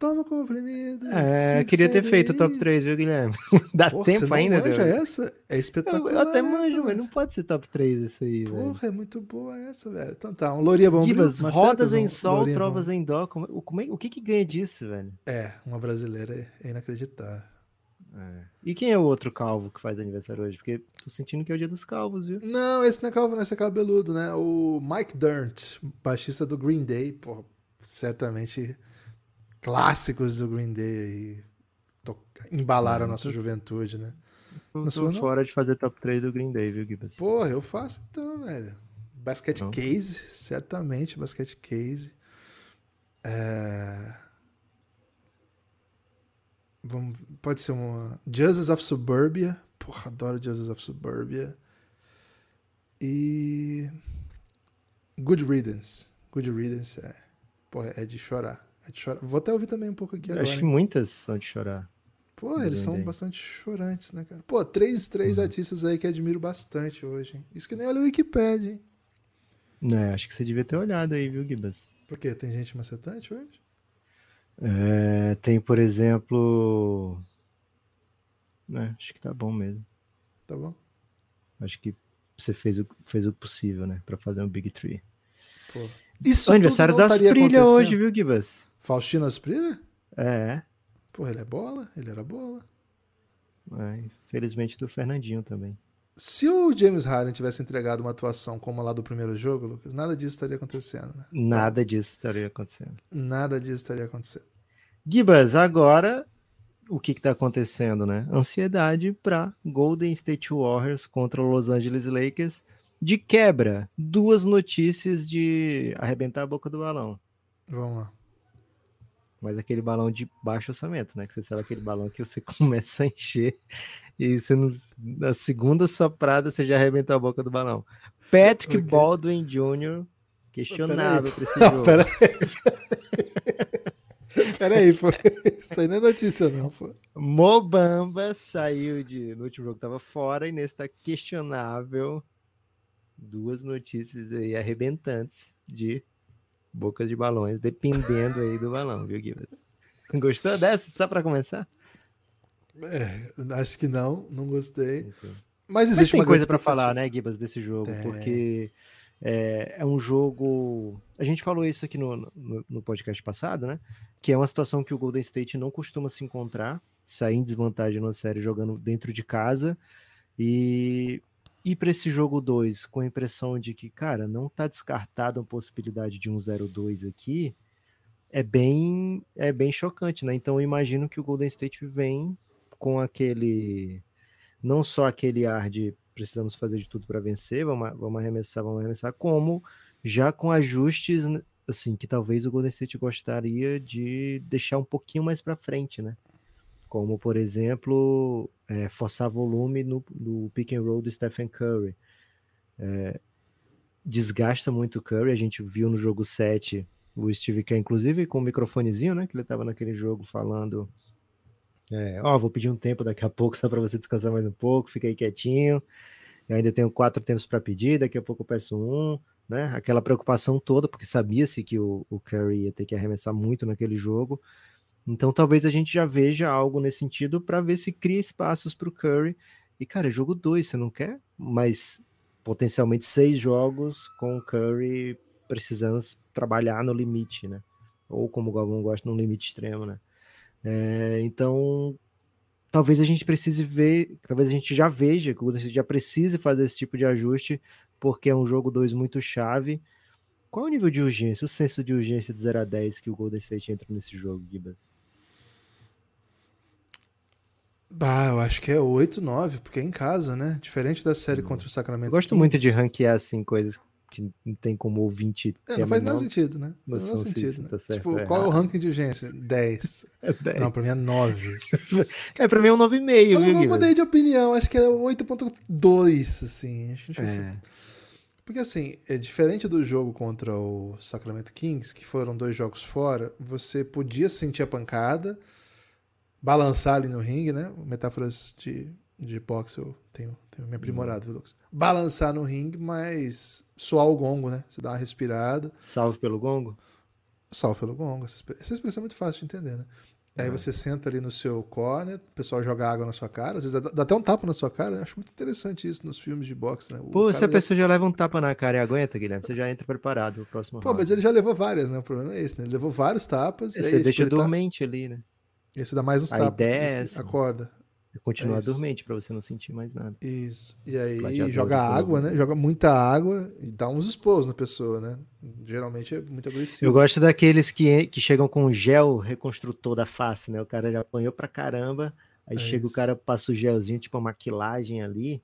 Toma comprimido. É, queria ter feito o top ir. 3, viu, Guilherme? Dá Porra, tempo ainda, manja Deus? essa? É Eu, espetacular. eu até essa, manjo, mas velho. não pode ser top 3 isso aí, velho. Porra, é muito boa essa, velho. Então tá, um Louria Bombril. Uma rodas em sol, Lourinha trovas Bombril. em dó. Como, o- como é- o que que ganha disso, velho? É, uma brasileira é- é inacreditável. E quem é o outro calvo que faz aniversário hoje? Porque tô sentindo que é o dia dos calvos, viu? Não, esse não é calvo, não, esse é cabeludo, né? O Mike Dirnt, baixista do Green Day, pô, certamente clássicos do Green Day aí embalaram a nossa juventude, né? Eu tô fora de fazer top 3 do Green Day, viu, Gibas? Porra, eu faço então, velho. Basket Não. Case, certamente Basket Case. É... Vamos... Pode ser uma Justice of Suburbia. Porra, adoro Justice of Suburbia. E Good Riddance. Good Riddance é, porra, é de chorar. É de chorar. Vou até ouvir também um pouco aqui agora. Acho que muitas são de chorar. Pô, eles são Day. bastante chorantes, né, cara? Pô, três, três Uhum. artistas aí que admiro bastante hoje, hein? Isso que nem olha o Wikipedia, hein? É, acho que você devia ter olhado aí, viu, Gibas? Por quê? Tem gente macetante hoje? É, tem, por exemplo. É, acho que tá bom mesmo. Tá bom? Acho que você fez o, fez o possível, né? Pra fazer um Big Tree. Pô. Isso O aniversário tudo não da estaria Trilha acontecendo. hoje, viu, Gibas? Faustino Asprila? É, Porra, ele é bola? Ele era bola. é, infelizmente do Fernandinho também. Se o James Harden tivesse entregado uma atuação como a lá do primeiro jogo, Lucas, nada disso estaria acontecendo, né? Nada disso estaria acontecendo. Nada disso estaria acontecendo. Gibas, agora o que está acontecendo, né? Ansiedade para Golden State Warriors contra o Los Angeles Lakers. De quebra, duas notícias de arrebentar a boca do balão. Vamos lá. Mas aquele balão de baixo orçamento, né? Que você sabe aquele balão que você começa a encher e você não, na segunda soprada você já arrebentou a boca do balão. Patrick Ok. Baldwin Jr. Questionável para esse jogo. Peraí, peraí, pô. Isso aí não é notícia, não, pô. Mobamba saiu de. No último jogo tava fora e nesse tá questionável. Duas notícias aí arrebentantes de bocas de balões, dependendo aí do balão, viu, Gibas? Gostou dessa? Só para começar? É, acho que não, não gostei. Mas Mas existe tem uma coisa para falar, né, Gibas, desse jogo, Tem. porque é, é um jogo. A gente falou isso aqui no, no, no podcast passado, né? Que é uma situação que o Golden State não costuma se encontrar, sair em desvantagem numa série jogando dentro de casa e ir para esse jogo 2 com a impressão de que, cara, não tá descartada a possibilidade de um 0-2 aqui. É bem, é bem chocante, né? Então eu imagino que o Golden State vem com aquele não só aquele ar de precisamos fazer de tudo para vencer, vamos, vamos arremessar, vamos arremessar, como já com ajustes assim que talvez o Golden State gostaria de deixar um pouquinho mais para frente, né? Como por exemplo, é, forçar volume no, no pick and roll do Stephen Curry. É, desgasta muito o Curry, a gente viu no jogo 7 o Steve Kerr, inclusive com o microfonezinho, né? Que ele estava naquele jogo falando é, ó, vou pedir um tempo daqui a pouco só para você descansar mais um pouco, fica aí quietinho. Eu ainda tenho quatro tempos para pedir, daqui a pouco eu peço um, né? Aquela preocupação toda, porque sabia-se que o, o Curry ia ter que arremessar muito naquele jogo. Então talvez a gente já veja algo nesse sentido para ver se cria espaços para o Curry. E, cara, é jogo dois, você não quer? Mas potencialmente seis jogos com o Curry precisando trabalhar no limite, né? Ou como o Galvão gosta, no limite extremo, né? É, então, talvez a gente precise ver, talvez a gente já veja que o Golden State já precise fazer esse tipo de ajuste, porque é um jogo 2 muito chave. Qual é o nível de urgência, o senso de urgência de 0 a 10 que o Golden State entra nesse jogo, Gibas? Bah, eu acho que é 8, 9, porque é em casa, né? Diferente da série contra o Eu Sacramento. gosto muito de Kings. ranquear assim coisas que não tem como ouvinte É, não faz nada menor sentido, né? Não faz se sentido, isso né? tá certo tipo, ou qual é o ranking de urgência? 10. É, Não, pra mim é 9. é pra mim é um 9,5, Eu, não- eu mudei de opinião, acho que é 8.2, assim. Acho que É. Porque assim, é diferente do jogo contra o Sacramento Kings, que foram dois jogos fora, você podia sentir a pancada, balançar ali no ringue, né? Metáforas de, de boxe eu tenho, tenho me aprimorado, viu, Lucas? Balançar no ringue, mas soar o gongo, né? Você dá uma respirada, Salve pelo gongo. salve pelo gongo. Essa exp- essa expressão é muito fácil de entender, né? Aí você senta ali no seu corner, o pessoal joga água na sua cara, às vezes dá até um tapa na sua cara. Eu acho muito interessante isso nos filmes de boxe, né? O Pô, se a pessoa já leva um tapa na cara e aguenta, Guilherme, você já entra preparado pro próximo Pô, round. mas ele já levou várias, né? O problema é esse, né? Ele levou vários tapas. e Você aí, deixa tipo, ele tá- dormente ali, né? E você dá mais uns A tapas. ideia é esse essa. Acorda. Continuar É dormente pra você não sentir mais nada. Isso. E aí Gladiador joga água, né? Joga muita água e dá uns expôs na pessoa, né? Geralmente é muito agressivo. Eu gosto daqueles que, que chegam com gel reconstrutor da face, né? O cara já apanhou pra caramba, aí É chega o isso. cara, passa o gelzinho, tipo uma maquilagem ali,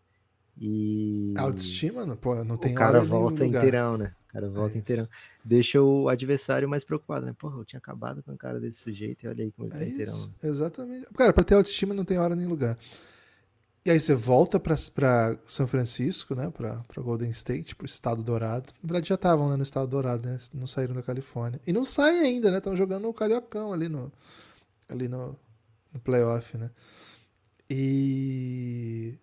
e A autoestima, não, pô, não tem o cara volta inteirão, né? O cara volta isso. inteirão. Deixa o adversário mais preocupado, né? Porra, eu tinha acabado com o cara desse sujeito e olha aí como ele É tá inteirão. isso, exatamente. Cara, pra ter autoestima não tem hora nem lugar. E aí você volta pra, pra São Francisco, né? Pra, pra Golden State, pro Estado Dourado. Na verdade já estavam né, no Estado Dourado, né? Não saíram da Califórnia. E não saem ainda, né? Estão jogando o Cariocão ali no, ali no, no playoff, né? E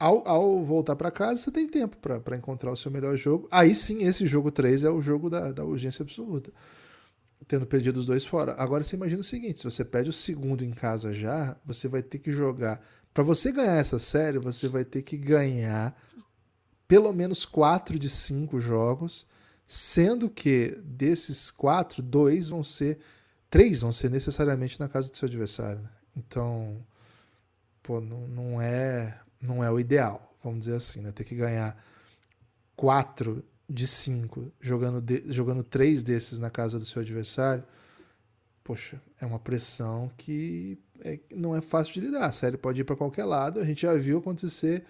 ao, ao voltar pra casa, você tem tempo pra encontrar o seu melhor jogo. Aí sim, esse jogo 3 é o jogo da, da urgência absoluta tendo perdido os dois fora. Agora você imagina o seguinte: se você perde o segundo em casa já, você vai ter que jogar. Para você ganhar essa série, você vai ter que ganhar pelo menos quatro de cinco jogos, sendo que desses quatro, dois vão ser. Três vão ser necessariamente na casa do seu adversário. né? Então, pô, não, não é não é o ideal, vamos dizer assim, né? Ter que ganhar quatro de cinco jogando, de- jogando três desses na casa do seu adversário, poxa, é uma pressão que é- não é fácil de lidar. A série pode ir para qualquer lado. A gente já viu acontecer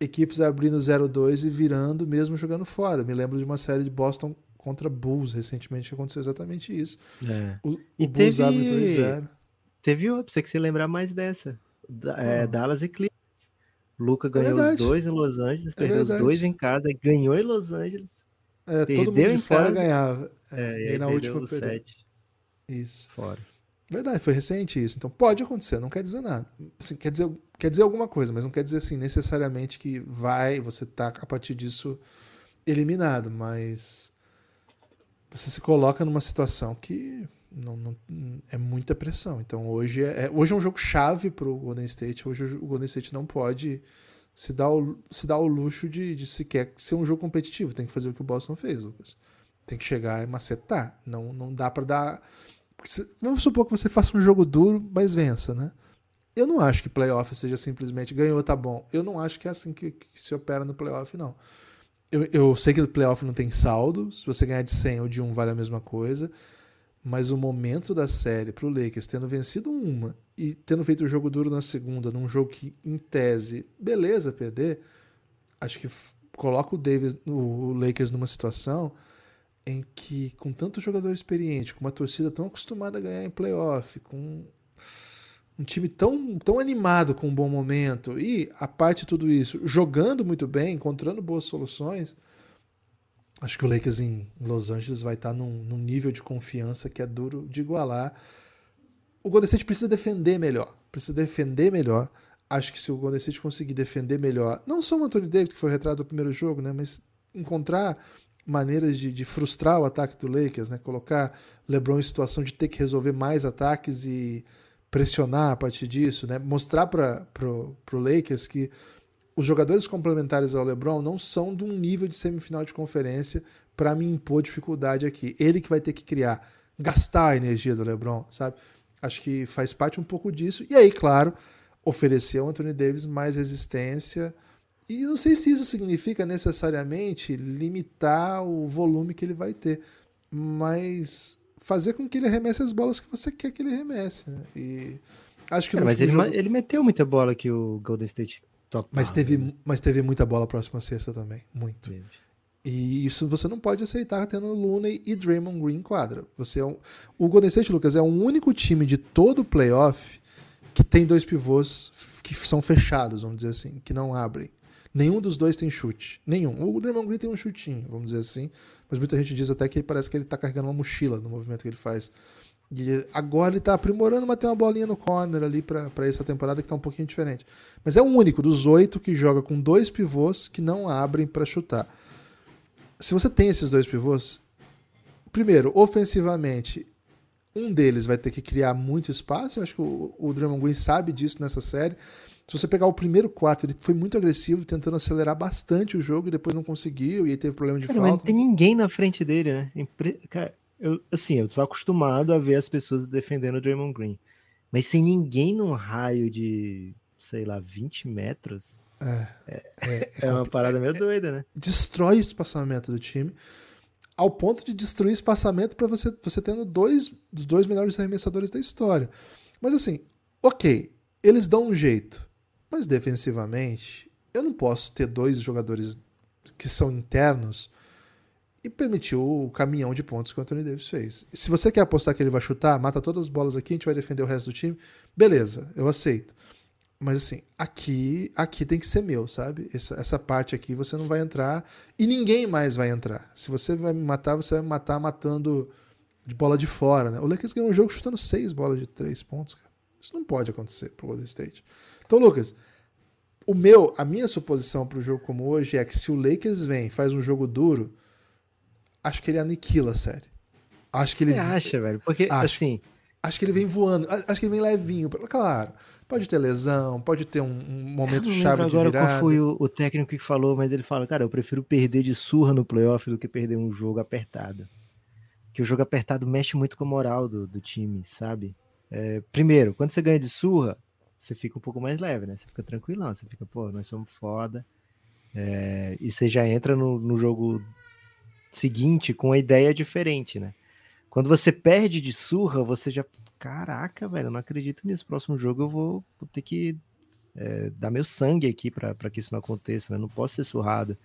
equipes abrindo 0-2 e virando mesmo jogando fora. Me lembro de uma série de Boston contra Bulls recentemente que aconteceu exatamente isso. É. O, E o Bulls teve- abre 2-0. Teve outra, você que se lembrar mais dessa. É? Dallas e Clippers. Luca ganhou os verdade. dois em Los Angeles, É perdeu os verdade. dois em casa, e ganhou em Los Angeles. É, Perdeu todo mundo em fora casa. ganhava. É, e aí na perdeu última o perdeu. set Isso. fora. Verdade, foi recente isso. Então pode acontecer, não quer dizer nada. Assim, quer, dizer, quer dizer alguma coisa, mas não quer dizer assim necessariamente que vai, você tá a partir disso eliminado, mas você se coloca numa situação que não, não- é muita pressão. Então hoje é, é- hoje é um jogo chave pro Golden State. Hoje o Golden State não pode se dar o, se dar o luxo de, de sequer ser um jogo competitivo. Tem que fazer o que o Boston fez, Lucas. Tem que chegar e macetar. Não, não dá pra dar. vamos supor que você faça um jogo duro, mas vença, né? Eu não acho que playoff seja simplesmente ganhou, tá bom. Eu não acho que é assim que, que se opera no playoff, não. Eu, eu sei que no playoff não tem saldo. Se você ganhar de 100 ou de 1 vale a mesma coisa. Mas o momento da série pro Lakers, tendo vencido uma e tendo feito o jogo duro na segunda, num jogo que, em tese, beleza perder, acho que coloca o Davis, o Lakers numa situação em que, com tanto jogador experiente, com uma torcida tão acostumada a ganhar em playoff, com um time tão, tão animado com um bom momento e, a parte de tudo isso, jogando muito bem, encontrando boas soluções, acho que o Lakers em Los Angeles vai estar num, num nível de confiança que é duro de igualar. O Golden State precisa defender melhor. Precisa defender melhor. Acho que se o Golden State conseguir defender melhor, não só o Anthony Davis, que foi retrato do primeiro jogo, né, mas encontrar maneiras de, de frustrar o ataque do Lakers, né, colocar LeBron em situação de ter que resolver mais ataques e pressionar a partir disso, né, mostrar para o Lakers que os jogadores complementares ao LeBron não são de um nível de semifinal de conferência para me impor dificuldade aqui. Ele que vai ter que criar, gastar a energia do LeBron, sabe? Acho que faz parte um pouco disso. E aí, claro, oferecer ao Anthony Davis mais resistência. E não sei se isso significa necessariamente limitar o volume que ele vai ter, mas fazer com que ele arremesse as bolas que você quer que ele arremesse. Né? E acho que Cara, mas ele, jogo- ele meteu muita bola que o Golden State top. mas teve, mas teve muita bola próxima sexta também, muito. E isso você não pode aceitar tendo Looney e Draymond Green em quadra. Você é um, o Golden State, Lucas, é o único time de todo o playoff que tem dois pivôs que são fechados, vamos dizer assim, que não abrem. Nenhum dos dois tem chute. Nenhum. O Draymond Green tem um chutinho, vamos dizer assim. Mas muita gente diz até que parece que ele tá carregando uma mochila no movimento que ele faz. E agora ele tá aprimorando, mas tem uma bolinha no corner ali pra essa temporada que tá um pouquinho diferente. Mas é o único dos oito que joga com dois pivôs que não abrem pra chutar se você tem esses dois pivôs, primeiro, ofensivamente, um deles vai ter que criar muito espaço. Eu acho que o, o Draymond Green sabe disso nessa série. Se você pegar o primeiro quarto, ele foi muito agressivo, tentando acelerar bastante o jogo e depois não conseguiu, e aí teve problema de Cara, mas não falta. tem ninguém na frente dele, né? Impre- Cara, eu, assim, eu tô acostumado a ver as pessoas defendendo o Draymond Green. Mas sem ninguém num raio de, sei lá, 20 metros, É, é uma parada meio doida, né? destrói o espaçamento do time, ao ponto de destruir espaçamento para você, você tendo dois dos dois melhores arremessadores da história. Mas assim, ok, eles dão um jeito, mas defensivamente, eu não posso ter dois jogadores que são internos e permitir o caminhão de pontos que o Anthony Davis fez. Se você quer apostar que ele vai chutar, mata todas as bolas aqui, a gente vai defender o resto do time, beleza, eu aceito. Mas assim, aqui, aqui tem que ser meu, sabe? Essa, essa parte aqui você não vai entrar e ninguém mais vai entrar. Se você vai me matar, você vai me matar matando de bola de fora, né? O Lakers ganhou um jogo chutando seis bolas de três pontos, cara. Isso não pode acontecer pro Golden State. Então, Lucas, o meu, a minha suposição pro jogo como hoje é que se o Lakers vem faz um jogo duro, acho que ele aniquila a série. Acho que ele Você acha, velho? Porque, Acho. assim, Acho que ele vem voando. Acho que ele vem levinho. Claro, pode ter lesão, pode ter um, um momento eu chave de agora virada. qual foi o, o técnico que falou, mas ele fala, cara, eu prefiro perder de surra no playoff do que perder um jogo apertado. Que o jogo apertado mexe muito com a moral do, do time, sabe? É, primeiro, quando você ganha de surra, você fica um pouco mais leve, né? Você fica tranquilão, você fica, pô, nós somos foda. É, e você já entra no, no jogo seguinte com uma ideia diferente, né? Quando você perde de surra, você já. Caraca, velho, eu não acredito nisso. Próximo jogo eu vou, vou ter que é, dar meu sangue aqui para que isso não aconteça, né? Não posso ser surrado.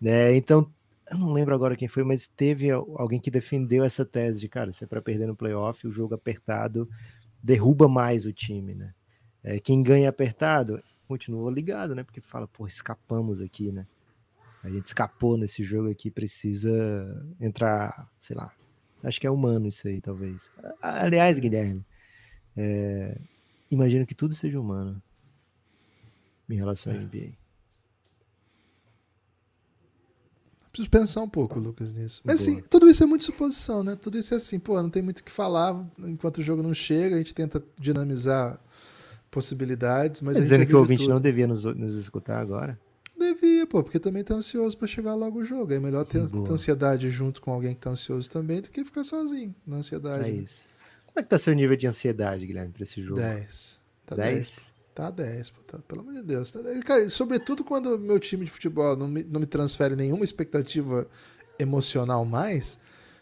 né? então, eu não lembro agora quem foi, mas teve alguém que defendeu essa tese de, cara, se é para perder no playoff, o jogo apertado derruba mais o time, né? É, quem ganha apertado continua ligado, né? Porque fala, pô, escapamos aqui, né? A gente escapou nesse jogo aqui, precisa entrar, sei lá. Acho que é humano isso aí, talvez. Aliás, Guilherme, é, imagino que tudo seja humano em relação à NBA. Preciso pensar um pouco, Lucas, nisso. Mas assim, tudo isso é muito suposição, né? Tudo isso é assim, pô, não tem muito o que falar. Enquanto o jogo não chega, a gente tenta dinamizar possibilidades, mas. Tá dizendo que o ouvinte não devia nos, nos escutar agora? Devia, pô, porque também tá ansioso para chegar logo o jogo. É melhor ter, ter, ansiedade junto com alguém que tá ansioso também do que ficar sozinho na ansiedade. É né? isso. Como é que tá seu nível de ansiedade, Guilherme, pra esse jogo? 10. Tá 10? 10 tá 10, pô, tá, pelo amor de Deus. Tá Cara, sobretudo quando meu time de futebol não me, não me transfere nenhuma expectativa emocional mais,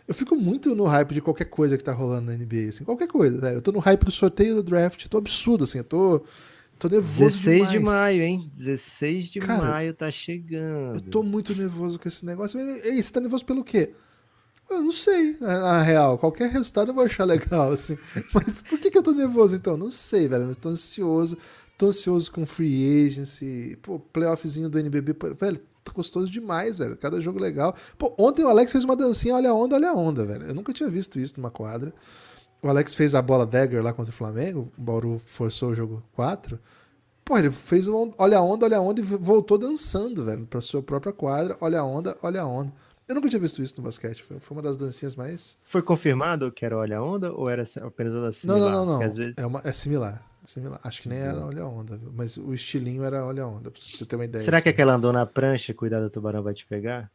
eu fico muito no hype de qualquer coisa que tá rolando na NBA, assim, qualquer coisa, velho. Eu tô no hype do sorteio do draft, tô absurdo, assim, eu tô Tô nervoso 16 demais. de maio, hein? 16 de Cara, maio tá chegando. Eu tô muito nervoso com esse negócio. Ei, você tá nervoso pelo quê? Eu não sei, na real. Qualquer resultado eu vou achar legal, assim. Mas por que, que eu tô nervoso então? Não sei, velho. Eu tô ansioso. Tô ansioso com free agency. Pô, playoffzinho do NBB. Velho, tá gostoso demais, velho. Cada jogo legal. Pô, ontem o Alex fez uma dancinha, olha a onda, olha a onda, velho. Eu nunca tinha visto isso numa quadra. O Alex fez a bola dagger lá contra o Flamengo, o Bauru forçou o jogo 4. Pô, ele fez um olha a onda, olha a onda e voltou dançando, velho, pra sua própria quadra. Olha a onda, olha a onda. Eu nunca tinha visto isso no basquete. Foi, foi uma das dancinhas mais. Foi confirmado que era olha a onda ou era apenas onda similar? Não, não, não. não. Vezes... É, uma, é similar. Similar. Acho que nem era olha a onda, viu? mas o estilinho era olha a onda, pra você ter uma ideia. Será assim. que aquela andou na prancha, cuidado, o tubarão vai te pegar?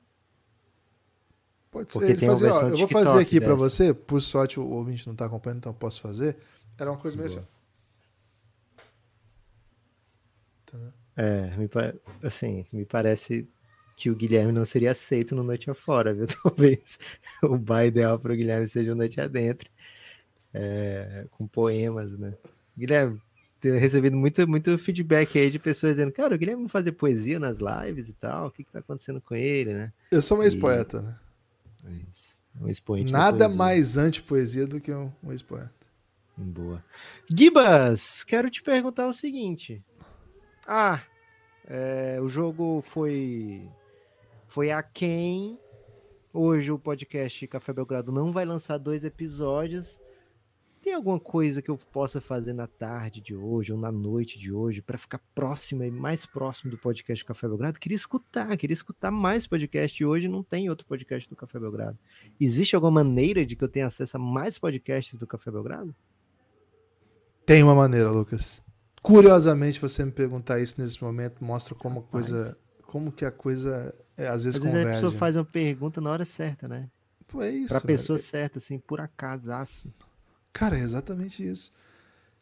Pode ser. Ele fazia, ó, eu vou fazer aqui para você, por sorte o ouvinte não tá acompanhando, então eu posso fazer. Era uma coisa meio assim. É, me, assim, me parece que o Guilherme não seria aceito no Noite Afora, viu? Talvez o bar ideal para o Guilherme seja o Noite Adentro, é, com poemas, né? Guilherme, tenho recebido muito, muito feedback aí de pessoas dizendo, cara, o Guilherme não fazer poesia nas lives e tal, o que que tá acontecendo com ele, né? Eu sou um ex-poeta, né? É isso. Um expoente Nada mais anti-poesia do que um, um ex-poeta. Boa. Gibas, quero te perguntar o seguinte. Ah, é, o jogo foi foi a quem hoje o podcast Café Belgrado não vai lançar dois episódios tem alguma coisa que eu possa fazer na tarde de hoje ou na noite de hoje para ficar próximo e mais próximo do podcast Café Belgrado? Queria escutar, queria escutar mais podcast e hoje não tem outro podcast do Café Belgrado. Existe alguma maneira de que eu tenha acesso a mais podcasts do Café Belgrado? Tem uma maneira, Lucas. Curiosamente, você me perguntar isso nesse momento mostra como a coisa, como que a coisa é, às vezes às. Vezes a pessoa faz uma pergunta na hora certa, né? Pô, é isso. Pra pessoa velho. certa, assim, por acaso. Cara, é exatamente isso.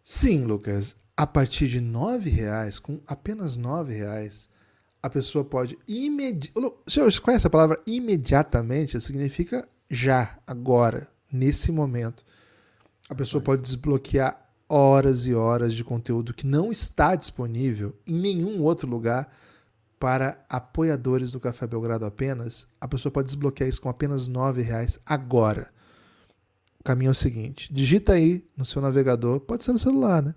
Sim, Lucas, a partir de nove reais, com apenas nove reais, a pessoa pode imediatamente. Você conhece a palavra imediatamente? Significa já, agora, nesse momento. A pessoa pode desbloquear horas e horas de conteúdo que não está disponível em nenhum outro lugar para apoiadores do Café Belgrado apenas. A pessoa pode desbloquear isso com apenas nove reais agora caminho é o seguinte: digita aí no seu navegador, pode ser no celular, né?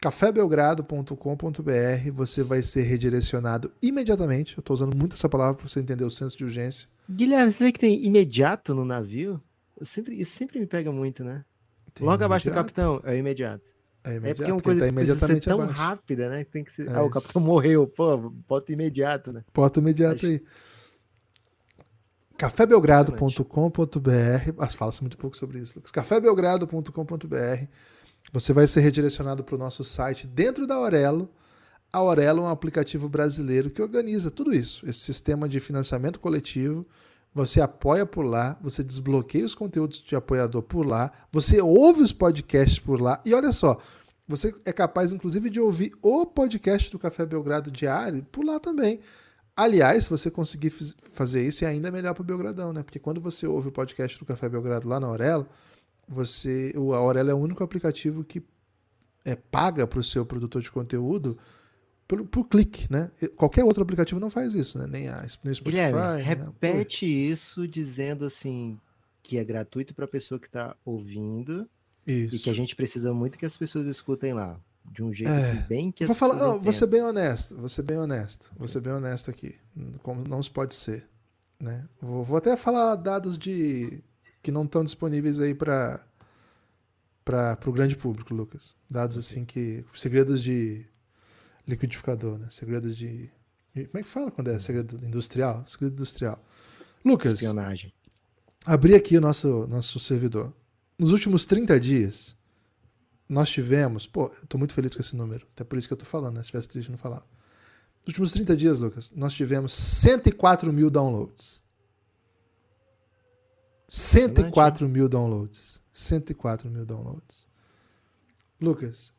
cafébelgrado.com.br, você vai ser redirecionado imediatamente. Eu estou usando muito essa palavra para você entender o senso de urgência. Guilherme, você vê que tem imediato no navio? Sempre, isso sempre me pega muito, né? Tem Logo imediato. abaixo do capitão, é imediato. É, imediato, é porque é uma coisa tá que precisa ser tão abaixo. rápida, né? Que tem que ser... É ah, o capitão morreu. Pô, bota imediato, né? Bota imediato Acho... aí cafébelgrado.com.br. Fala-se muito pouco sobre isso, Lucas. cafébelgrado.com.br. Você vai ser redirecionado para o nosso site dentro da Aurelo. A Aurelo é um aplicativo brasileiro que organiza tudo isso, esse sistema de financiamento coletivo. Você apoia por lá, você desbloqueia os conteúdos de apoiador por lá, você ouve os podcasts por lá. E olha só, você é capaz, inclusive, de ouvir o podcast do Café Belgrado diário por lá também. Aliás, se você conseguir fazer isso, é ainda melhor para o Belgradão, né? Porque quando você ouve o podcast do Café Belgrado lá na Aurelo, você, o Aurelo é o único aplicativo que é, paga para o seu produtor de conteúdo por, por, clique, né? Qualquer outro aplicativo não faz isso, né? Nem a nem Spotify. Guilherme, repete a... isso dizendo assim que é gratuito para a pessoa que está ouvindo isso. e que a gente precisa muito que as pessoas escutem lá. De um jeito é. assim, bem que vou falar, não, vou ser bem honesto, vou ser bem honesto, vou ser bem honesto aqui, como não se pode ser, né? Vou, vou até falar dados de que não estão disponíveis aí para para o grande público, Lucas. Dados assim que segredos de liquidificador, né? Segredos de como é que fala quando é segredo industrial? Segredo industrial. Lucas. Espionagem. Abri aqui o nosso nosso servidor. Nos últimos 30 dias, nós tivemos. Pô, eu tô muito feliz com esse número. Até por isso que eu tô falando, né? Se tivesse triste, não falar. Nos últimos 30 dias, Lucas, nós tivemos 104 mil downloads. 104 mil downloads. 104 mil downloads. Lucas,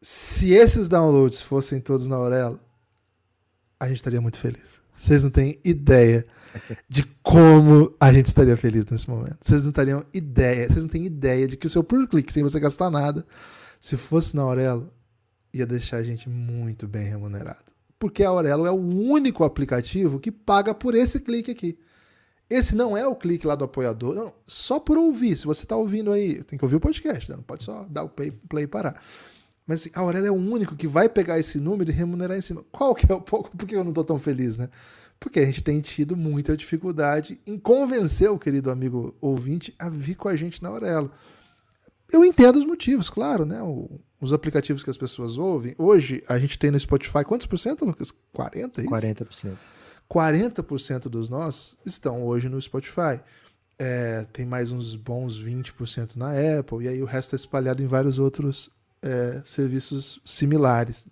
se esses downloads fossem todos na Aurela, a gente estaria muito feliz. Vocês não têm ideia de como a gente estaria feliz nesse momento. Vocês não teriam ideia, vocês não têm ideia de que o seu por clique, sem você gastar nada, se fosse na Aurelo, ia deixar a gente muito bem remunerado. Porque a Aurelo é o único aplicativo que paga por esse clique aqui. Esse não é o clique lá do apoiador, não, só por ouvir. Se você está ouvindo aí, tem que ouvir o podcast, né? não pode só dar o play, play e parar. Mas assim, a Aurelo é o único que vai pegar esse número e remunerar em cima. Qual que é o pouco? Por que eu não estou tão feliz, né? Porque a gente tem tido muita dificuldade em convencer o querido amigo ouvinte a vir com a gente na Aurelo. Eu entendo os motivos, claro, né? O, os aplicativos que as pessoas ouvem. Hoje, a gente tem no Spotify quantos por cento, Lucas? 40, é isso? 40%. 40% dos nossos estão hoje no Spotify. É, tem mais uns bons 20% na Apple, e aí o resto é espalhado em vários outros é, serviços similares.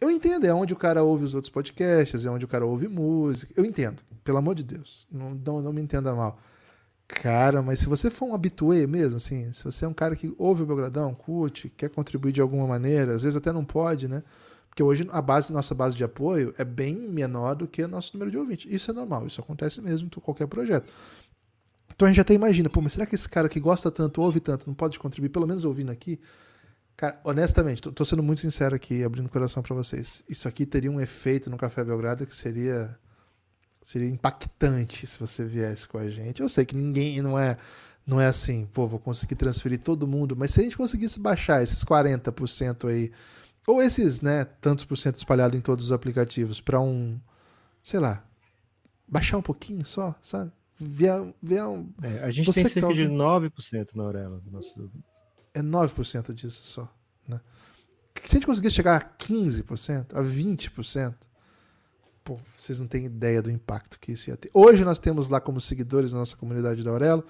Eu entendo, é onde o cara ouve os outros podcasts, é onde o cara ouve música. Eu entendo, pelo amor de Deus. Não, não, não me entenda mal. Cara, mas se você for um habituê mesmo, assim, se você é um cara que ouve o Belgradão, curte, quer contribuir de alguma maneira, às vezes até não pode, né? Porque hoje a base, nossa base de apoio é bem menor do que o nosso número de ouvintes. Isso é normal, isso acontece mesmo em qualquer projeto. Então a gente até imagina, pô, mas será que esse cara que gosta tanto, ouve tanto, não pode contribuir, pelo menos ouvindo aqui? Cara, honestamente, tô, tô, sendo muito sincero aqui, abrindo o coração para vocês. Isso aqui teria um efeito no Café Belgrado que seria seria impactante se você viesse com a gente. Eu sei que ninguém não é não é assim, pô, vou conseguir transferir todo mundo, mas se a gente conseguisse baixar esses 40% aí ou esses, né, tantos por cento espalhados em todos os aplicativos para um, sei lá, baixar um pouquinho só, sabe? Ver, ver um, é, a gente tem cerca tá de 9% na Aurela do nosso é 9% disso só. Né? Se a gente conseguisse chegar a 15%, a 20%, pô, vocês não têm ideia do impacto que isso ia ter. Hoje nós temos lá como seguidores na nossa comunidade da Aurelo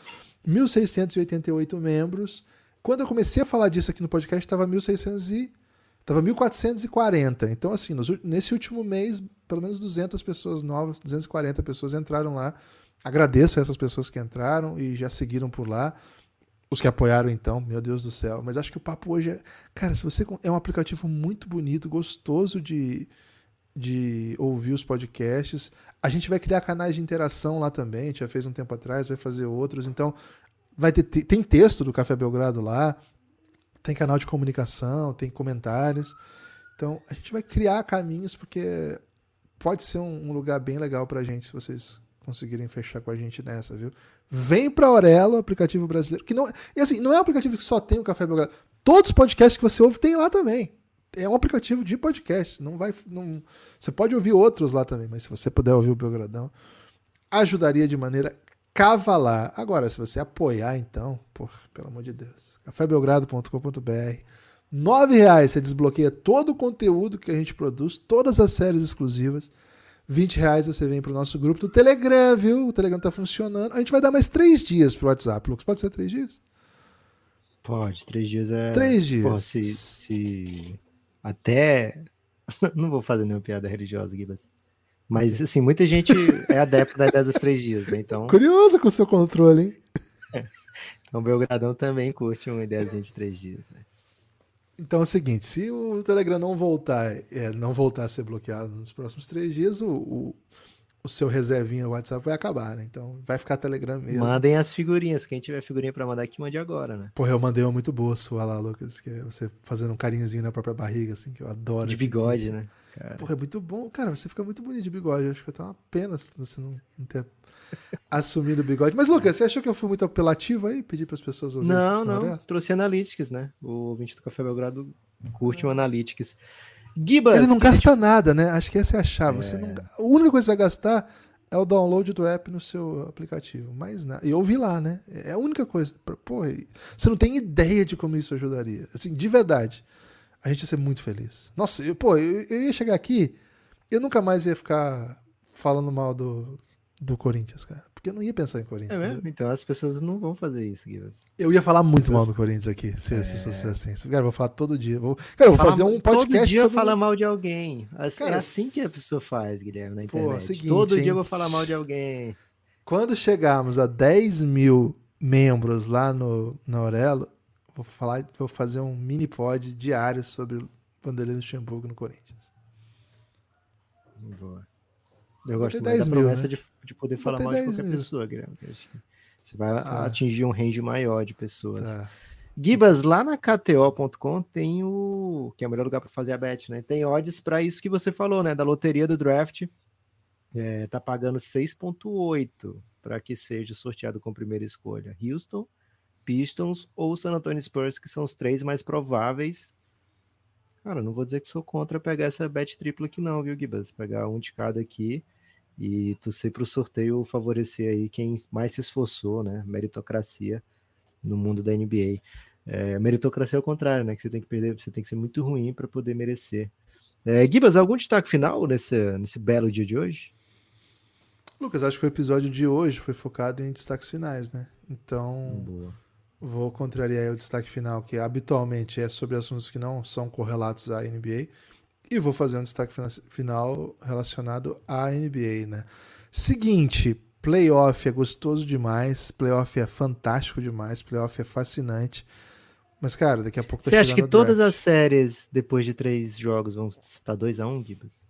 1.688 membros. Quando eu comecei a falar disso aqui no podcast, estava 1.600 e... Estava 1.440. Então, assim, nos, nesse último mês, pelo menos 200 pessoas novas, 240 pessoas entraram lá. Agradeço a essas pessoas que entraram e já seguiram por lá. Os que apoiaram, então, meu Deus do céu. Mas acho que o papo hoje é. Cara, se você. É um aplicativo muito bonito, gostoso de, de ouvir os podcasts. A gente vai criar canais de interação lá também. A gente já fez um tempo atrás, vai fazer outros. Então, vai ter, tem texto do Café Belgrado lá. Tem canal de comunicação, tem comentários. Então, a gente vai criar caminhos porque pode ser um, lugar bem legal pra gente se vocês conseguirem fechar com a gente nessa, viu? Vem para Aurelo, aplicativo brasileiro, que não, e assim, não é um aplicativo que só tem o Café Belgrado. Todos os podcasts que você ouve tem lá também. É um aplicativo de podcast, não vai não, você pode ouvir outros lá também, mas se você puder ouvir o Belgradão, ajudaria de maneira cavalar. Agora, se você apoiar, então, por, pelo amor de Deus, cafébelgrado.com.br nove reais você desbloqueia todo o conteúdo que a gente produz, todas as séries exclusivas. 20 reais você vem para o nosso grupo do Telegram, viu? O Telegram está funcionando. A gente vai dar mais três dias pro WhatsApp, Lucas. Pode ser três dias? Pode, três dias é. Três dias. Pô, se, se até. Não vou fazer nenhuma piada religiosa aqui, mas. Assim, muita gente é adepto da ideia dos três dias, né? Então. Curioso com o seu controle, hein? Então, Belgradão também curte uma ideazinha de três dias, velho. Então é o seguinte, se o Telegram não voltar, é, não voltar a ser bloqueado nos próximos três dias, o, o, o seu reservinha WhatsApp vai acabar, né? Então vai ficar Telegram mesmo. Mandem as figurinhas. Quem tiver figurinha pra mandar aqui, mande agora, né? Porra, eu mandei uma muito boa sua lá, Lucas, que é você fazendo um carinhozinho na própria barriga, assim, que eu adoro. De bigode, né? Cara. Porra, é muito bom. Cara, você fica muito bonito de bigode. Eu acho que é até uma pena você não, não ter assumido o bigode. Mas, Lucas, você achou que eu fui muito apelativo aí? Pedir para as pessoas ouvirem? Não, não. Trouxe Analytics, né? O ouvinte do Café Belgrado curte o Analytics. Gibas, Ele não gasta gente... nada, né? Acho que essa é a chave. É. Você não... A única coisa que você vai gastar é o download do app no seu aplicativo. Mais nada. E ouvir lá, né? É a única coisa. Porra, você não tem ideia de como isso ajudaria. Assim, de verdade. A gente ia ser muito feliz. Nossa, eu, pô, eu, eu ia chegar aqui, eu nunca mais ia ficar falando mal do, do Corinthians, cara. Porque eu não ia pensar em Corinthians. É? Então as pessoas não vão fazer isso, Guilherme. Eu ia falar muito mal do Corinthians aqui, se, é... se, se, assim. Cara, eu vou falar todo dia. Vou, cara, eu vou fazer um podcast. Todo dia sobre... falar mal de alguém. É cara, é assim que a pessoa faz, Guilherme, na internet. Pô, é seguinte, todo dia eu vou falar mal de alguém. Quando chegarmos a 10 mil membros lá no, na Aurelo, vou falar, vou fazer um mini pod diário sobre o Vanderlei Luxemburgo no Corinthians. Boa. Eu gosto da promessa né? de, de poder falar mal de qualquer mil. pessoa, Guilherme. Você vai tá. atingir um range maior de pessoas. Tá. Gibas, lá na KTO.com tem o. que é o melhor lugar para fazer a bet, né? Tem odds para isso que você falou, né? Da loteria do draft. É, tá pagando 6,8 para que seja sorteado com primeira escolha. Houston, Pistons ou San Antonio Spurs, que são os três mais prováveis. Cara, não vou dizer que sou contra pegar essa bet tripla aqui não, viu, Gibas? Pegar um de cada aqui e torcer para o sorteio favorecer aí quem mais se esforçou, né? Meritocracia no mundo da NBA. É, meritocracia é o contrário, né? Que você tem que perder, você tem que ser muito ruim para poder merecer. É, Gibas, algum destaque final nesse, nesse belo dia de hoje? Lucas, acho que o episódio de hoje foi focado em destaques finais, né? Então, Boa. Vou contrariar o destaque final, que habitualmente é sobre assuntos que não são correlatos à NBA, e vou fazer um destaque final relacionado à NBA, né? Seguinte, playoff é gostoso demais, playoff é fantástico demais, playoff é fascinante. Mas, cara, daqui a pouco tá Você acha que todas as séries, depois de três jogos, vão estar 2x1, um, Gibas?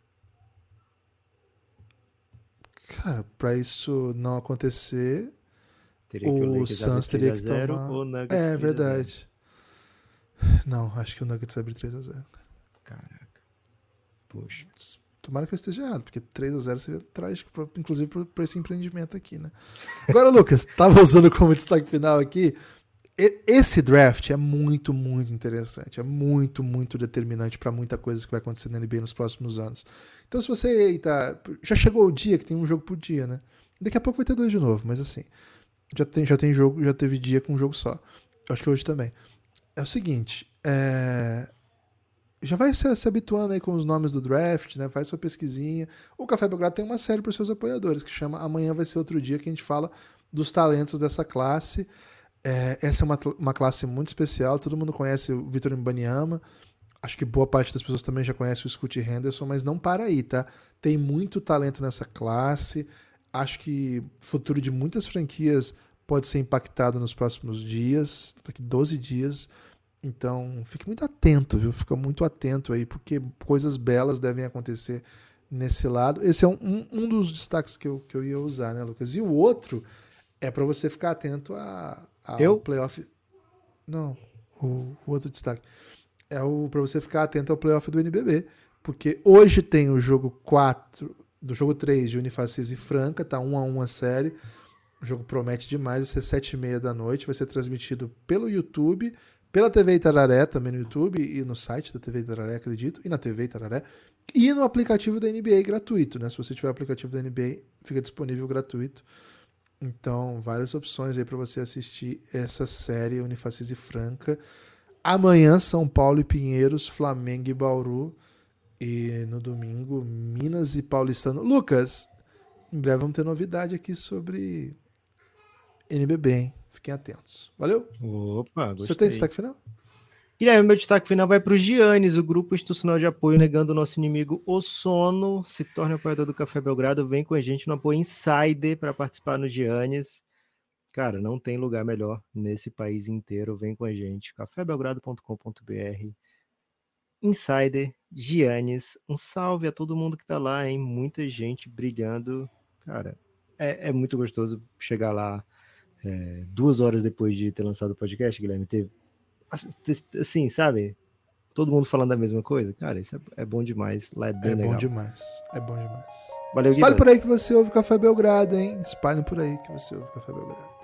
Cara, pra isso não acontecer, teria o, o Suns teria que tomar... é, verdade. Não, acho que o Nuggets vai abrir 3x0. Caraca. Poxa. Tomara que eu esteja errado, porque 3 a 0 seria trágico, pra, inclusive para esse empreendimento aqui, né? Agora, Lucas, estava usando como destaque final aqui. Esse draft é muito, muito interessante. É muito, muito determinante para muita coisa que vai acontecer na NBA nos próximos anos. Então, se você tá. Já chegou o dia que tem um jogo por dia, né? Daqui a pouco vai ter dois de novo, mas assim. Já tem, já tem jogo, já teve dia com um jogo só. Acho que hoje também. É o seguinte. É, já vai se, se, habituando aí com os nomes do draft, né? Faz sua pesquisinha. O Café Belgrado tem uma série para os seus apoiadores que chama Amanhã vai ser outro dia que a gente fala dos talentos dessa classe. É, essa é uma, uma classe muito especial. Todo mundo conhece o Vitor Mbanyama. Acho que boa parte das pessoas também já conhece o Scott Henderson, mas não para aí, tá? Tem muito talento nessa classe. Acho que o futuro de muitas franquias pode ser impactado nos próximos dias, daqui 12 dias. Então, fique muito atento, viu? Fica muito atento aí, porque coisas belas devem acontecer nesse lado. Esse é um, um dos destaques que eu, que eu ia usar, né, Lucas? E o outro é para você ficar atento a, ao eu? playoff. Não, o, o outro destaque é para você ficar atento ao playoff do NBB, porque hoje tem o jogo 4, do jogo 3 de Unifacis e Franca, tá 1 a 1 a série. O jogo promete demais, vai ser 7 e meia da noite, vai ser transmitido pelo YouTube pela TV Itararé, também no YouTube e no site da TV Itararé, acredito, e na TV Itararé, e no aplicativo da NBA gratuito, né? Se você tiver aplicativo da NBA, fica disponível gratuito. Então, várias opções aí para você assistir essa série Unifacis e Franca. Amanhã, São Paulo e Pinheiros, Flamengo e Bauru. E no domingo, Minas e Paulistano. Lucas, em breve vamos ter novidade aqui sobre NBB, hein? Fiquem atentos. Valeu? Opa, gostei. Você tem destaque final? Guilherme, meu destaque final vai para o Giannis, o grupo institucional de apoio negando o nosso inimigo o sono. Se torne apoiador do Café Belgrado, vem com a gente no apoio Insider para participar no Giannis. Cara, não tem lugar melhor nesse país inteiro. Vem com a gente, cafébelgrado.com.br. Insider, Giannis, um salve a todo mundo que está lá, hein? Muita gente brilhando cara, é, é muito gostoso chegar lá é, duas horas depois de ter lançado o podcast, Guilherme, ter, assim, sabe? Todo mundo falando a mesma coisa. Cara, isso é, é bom demais. Lá é bem é legal. bom demais. É bom demais. Valeu, Espalhe Guilherme. por aí que você ouve Café Belgrado, hein? Espalhem por aí que você ouve Café Belgrado.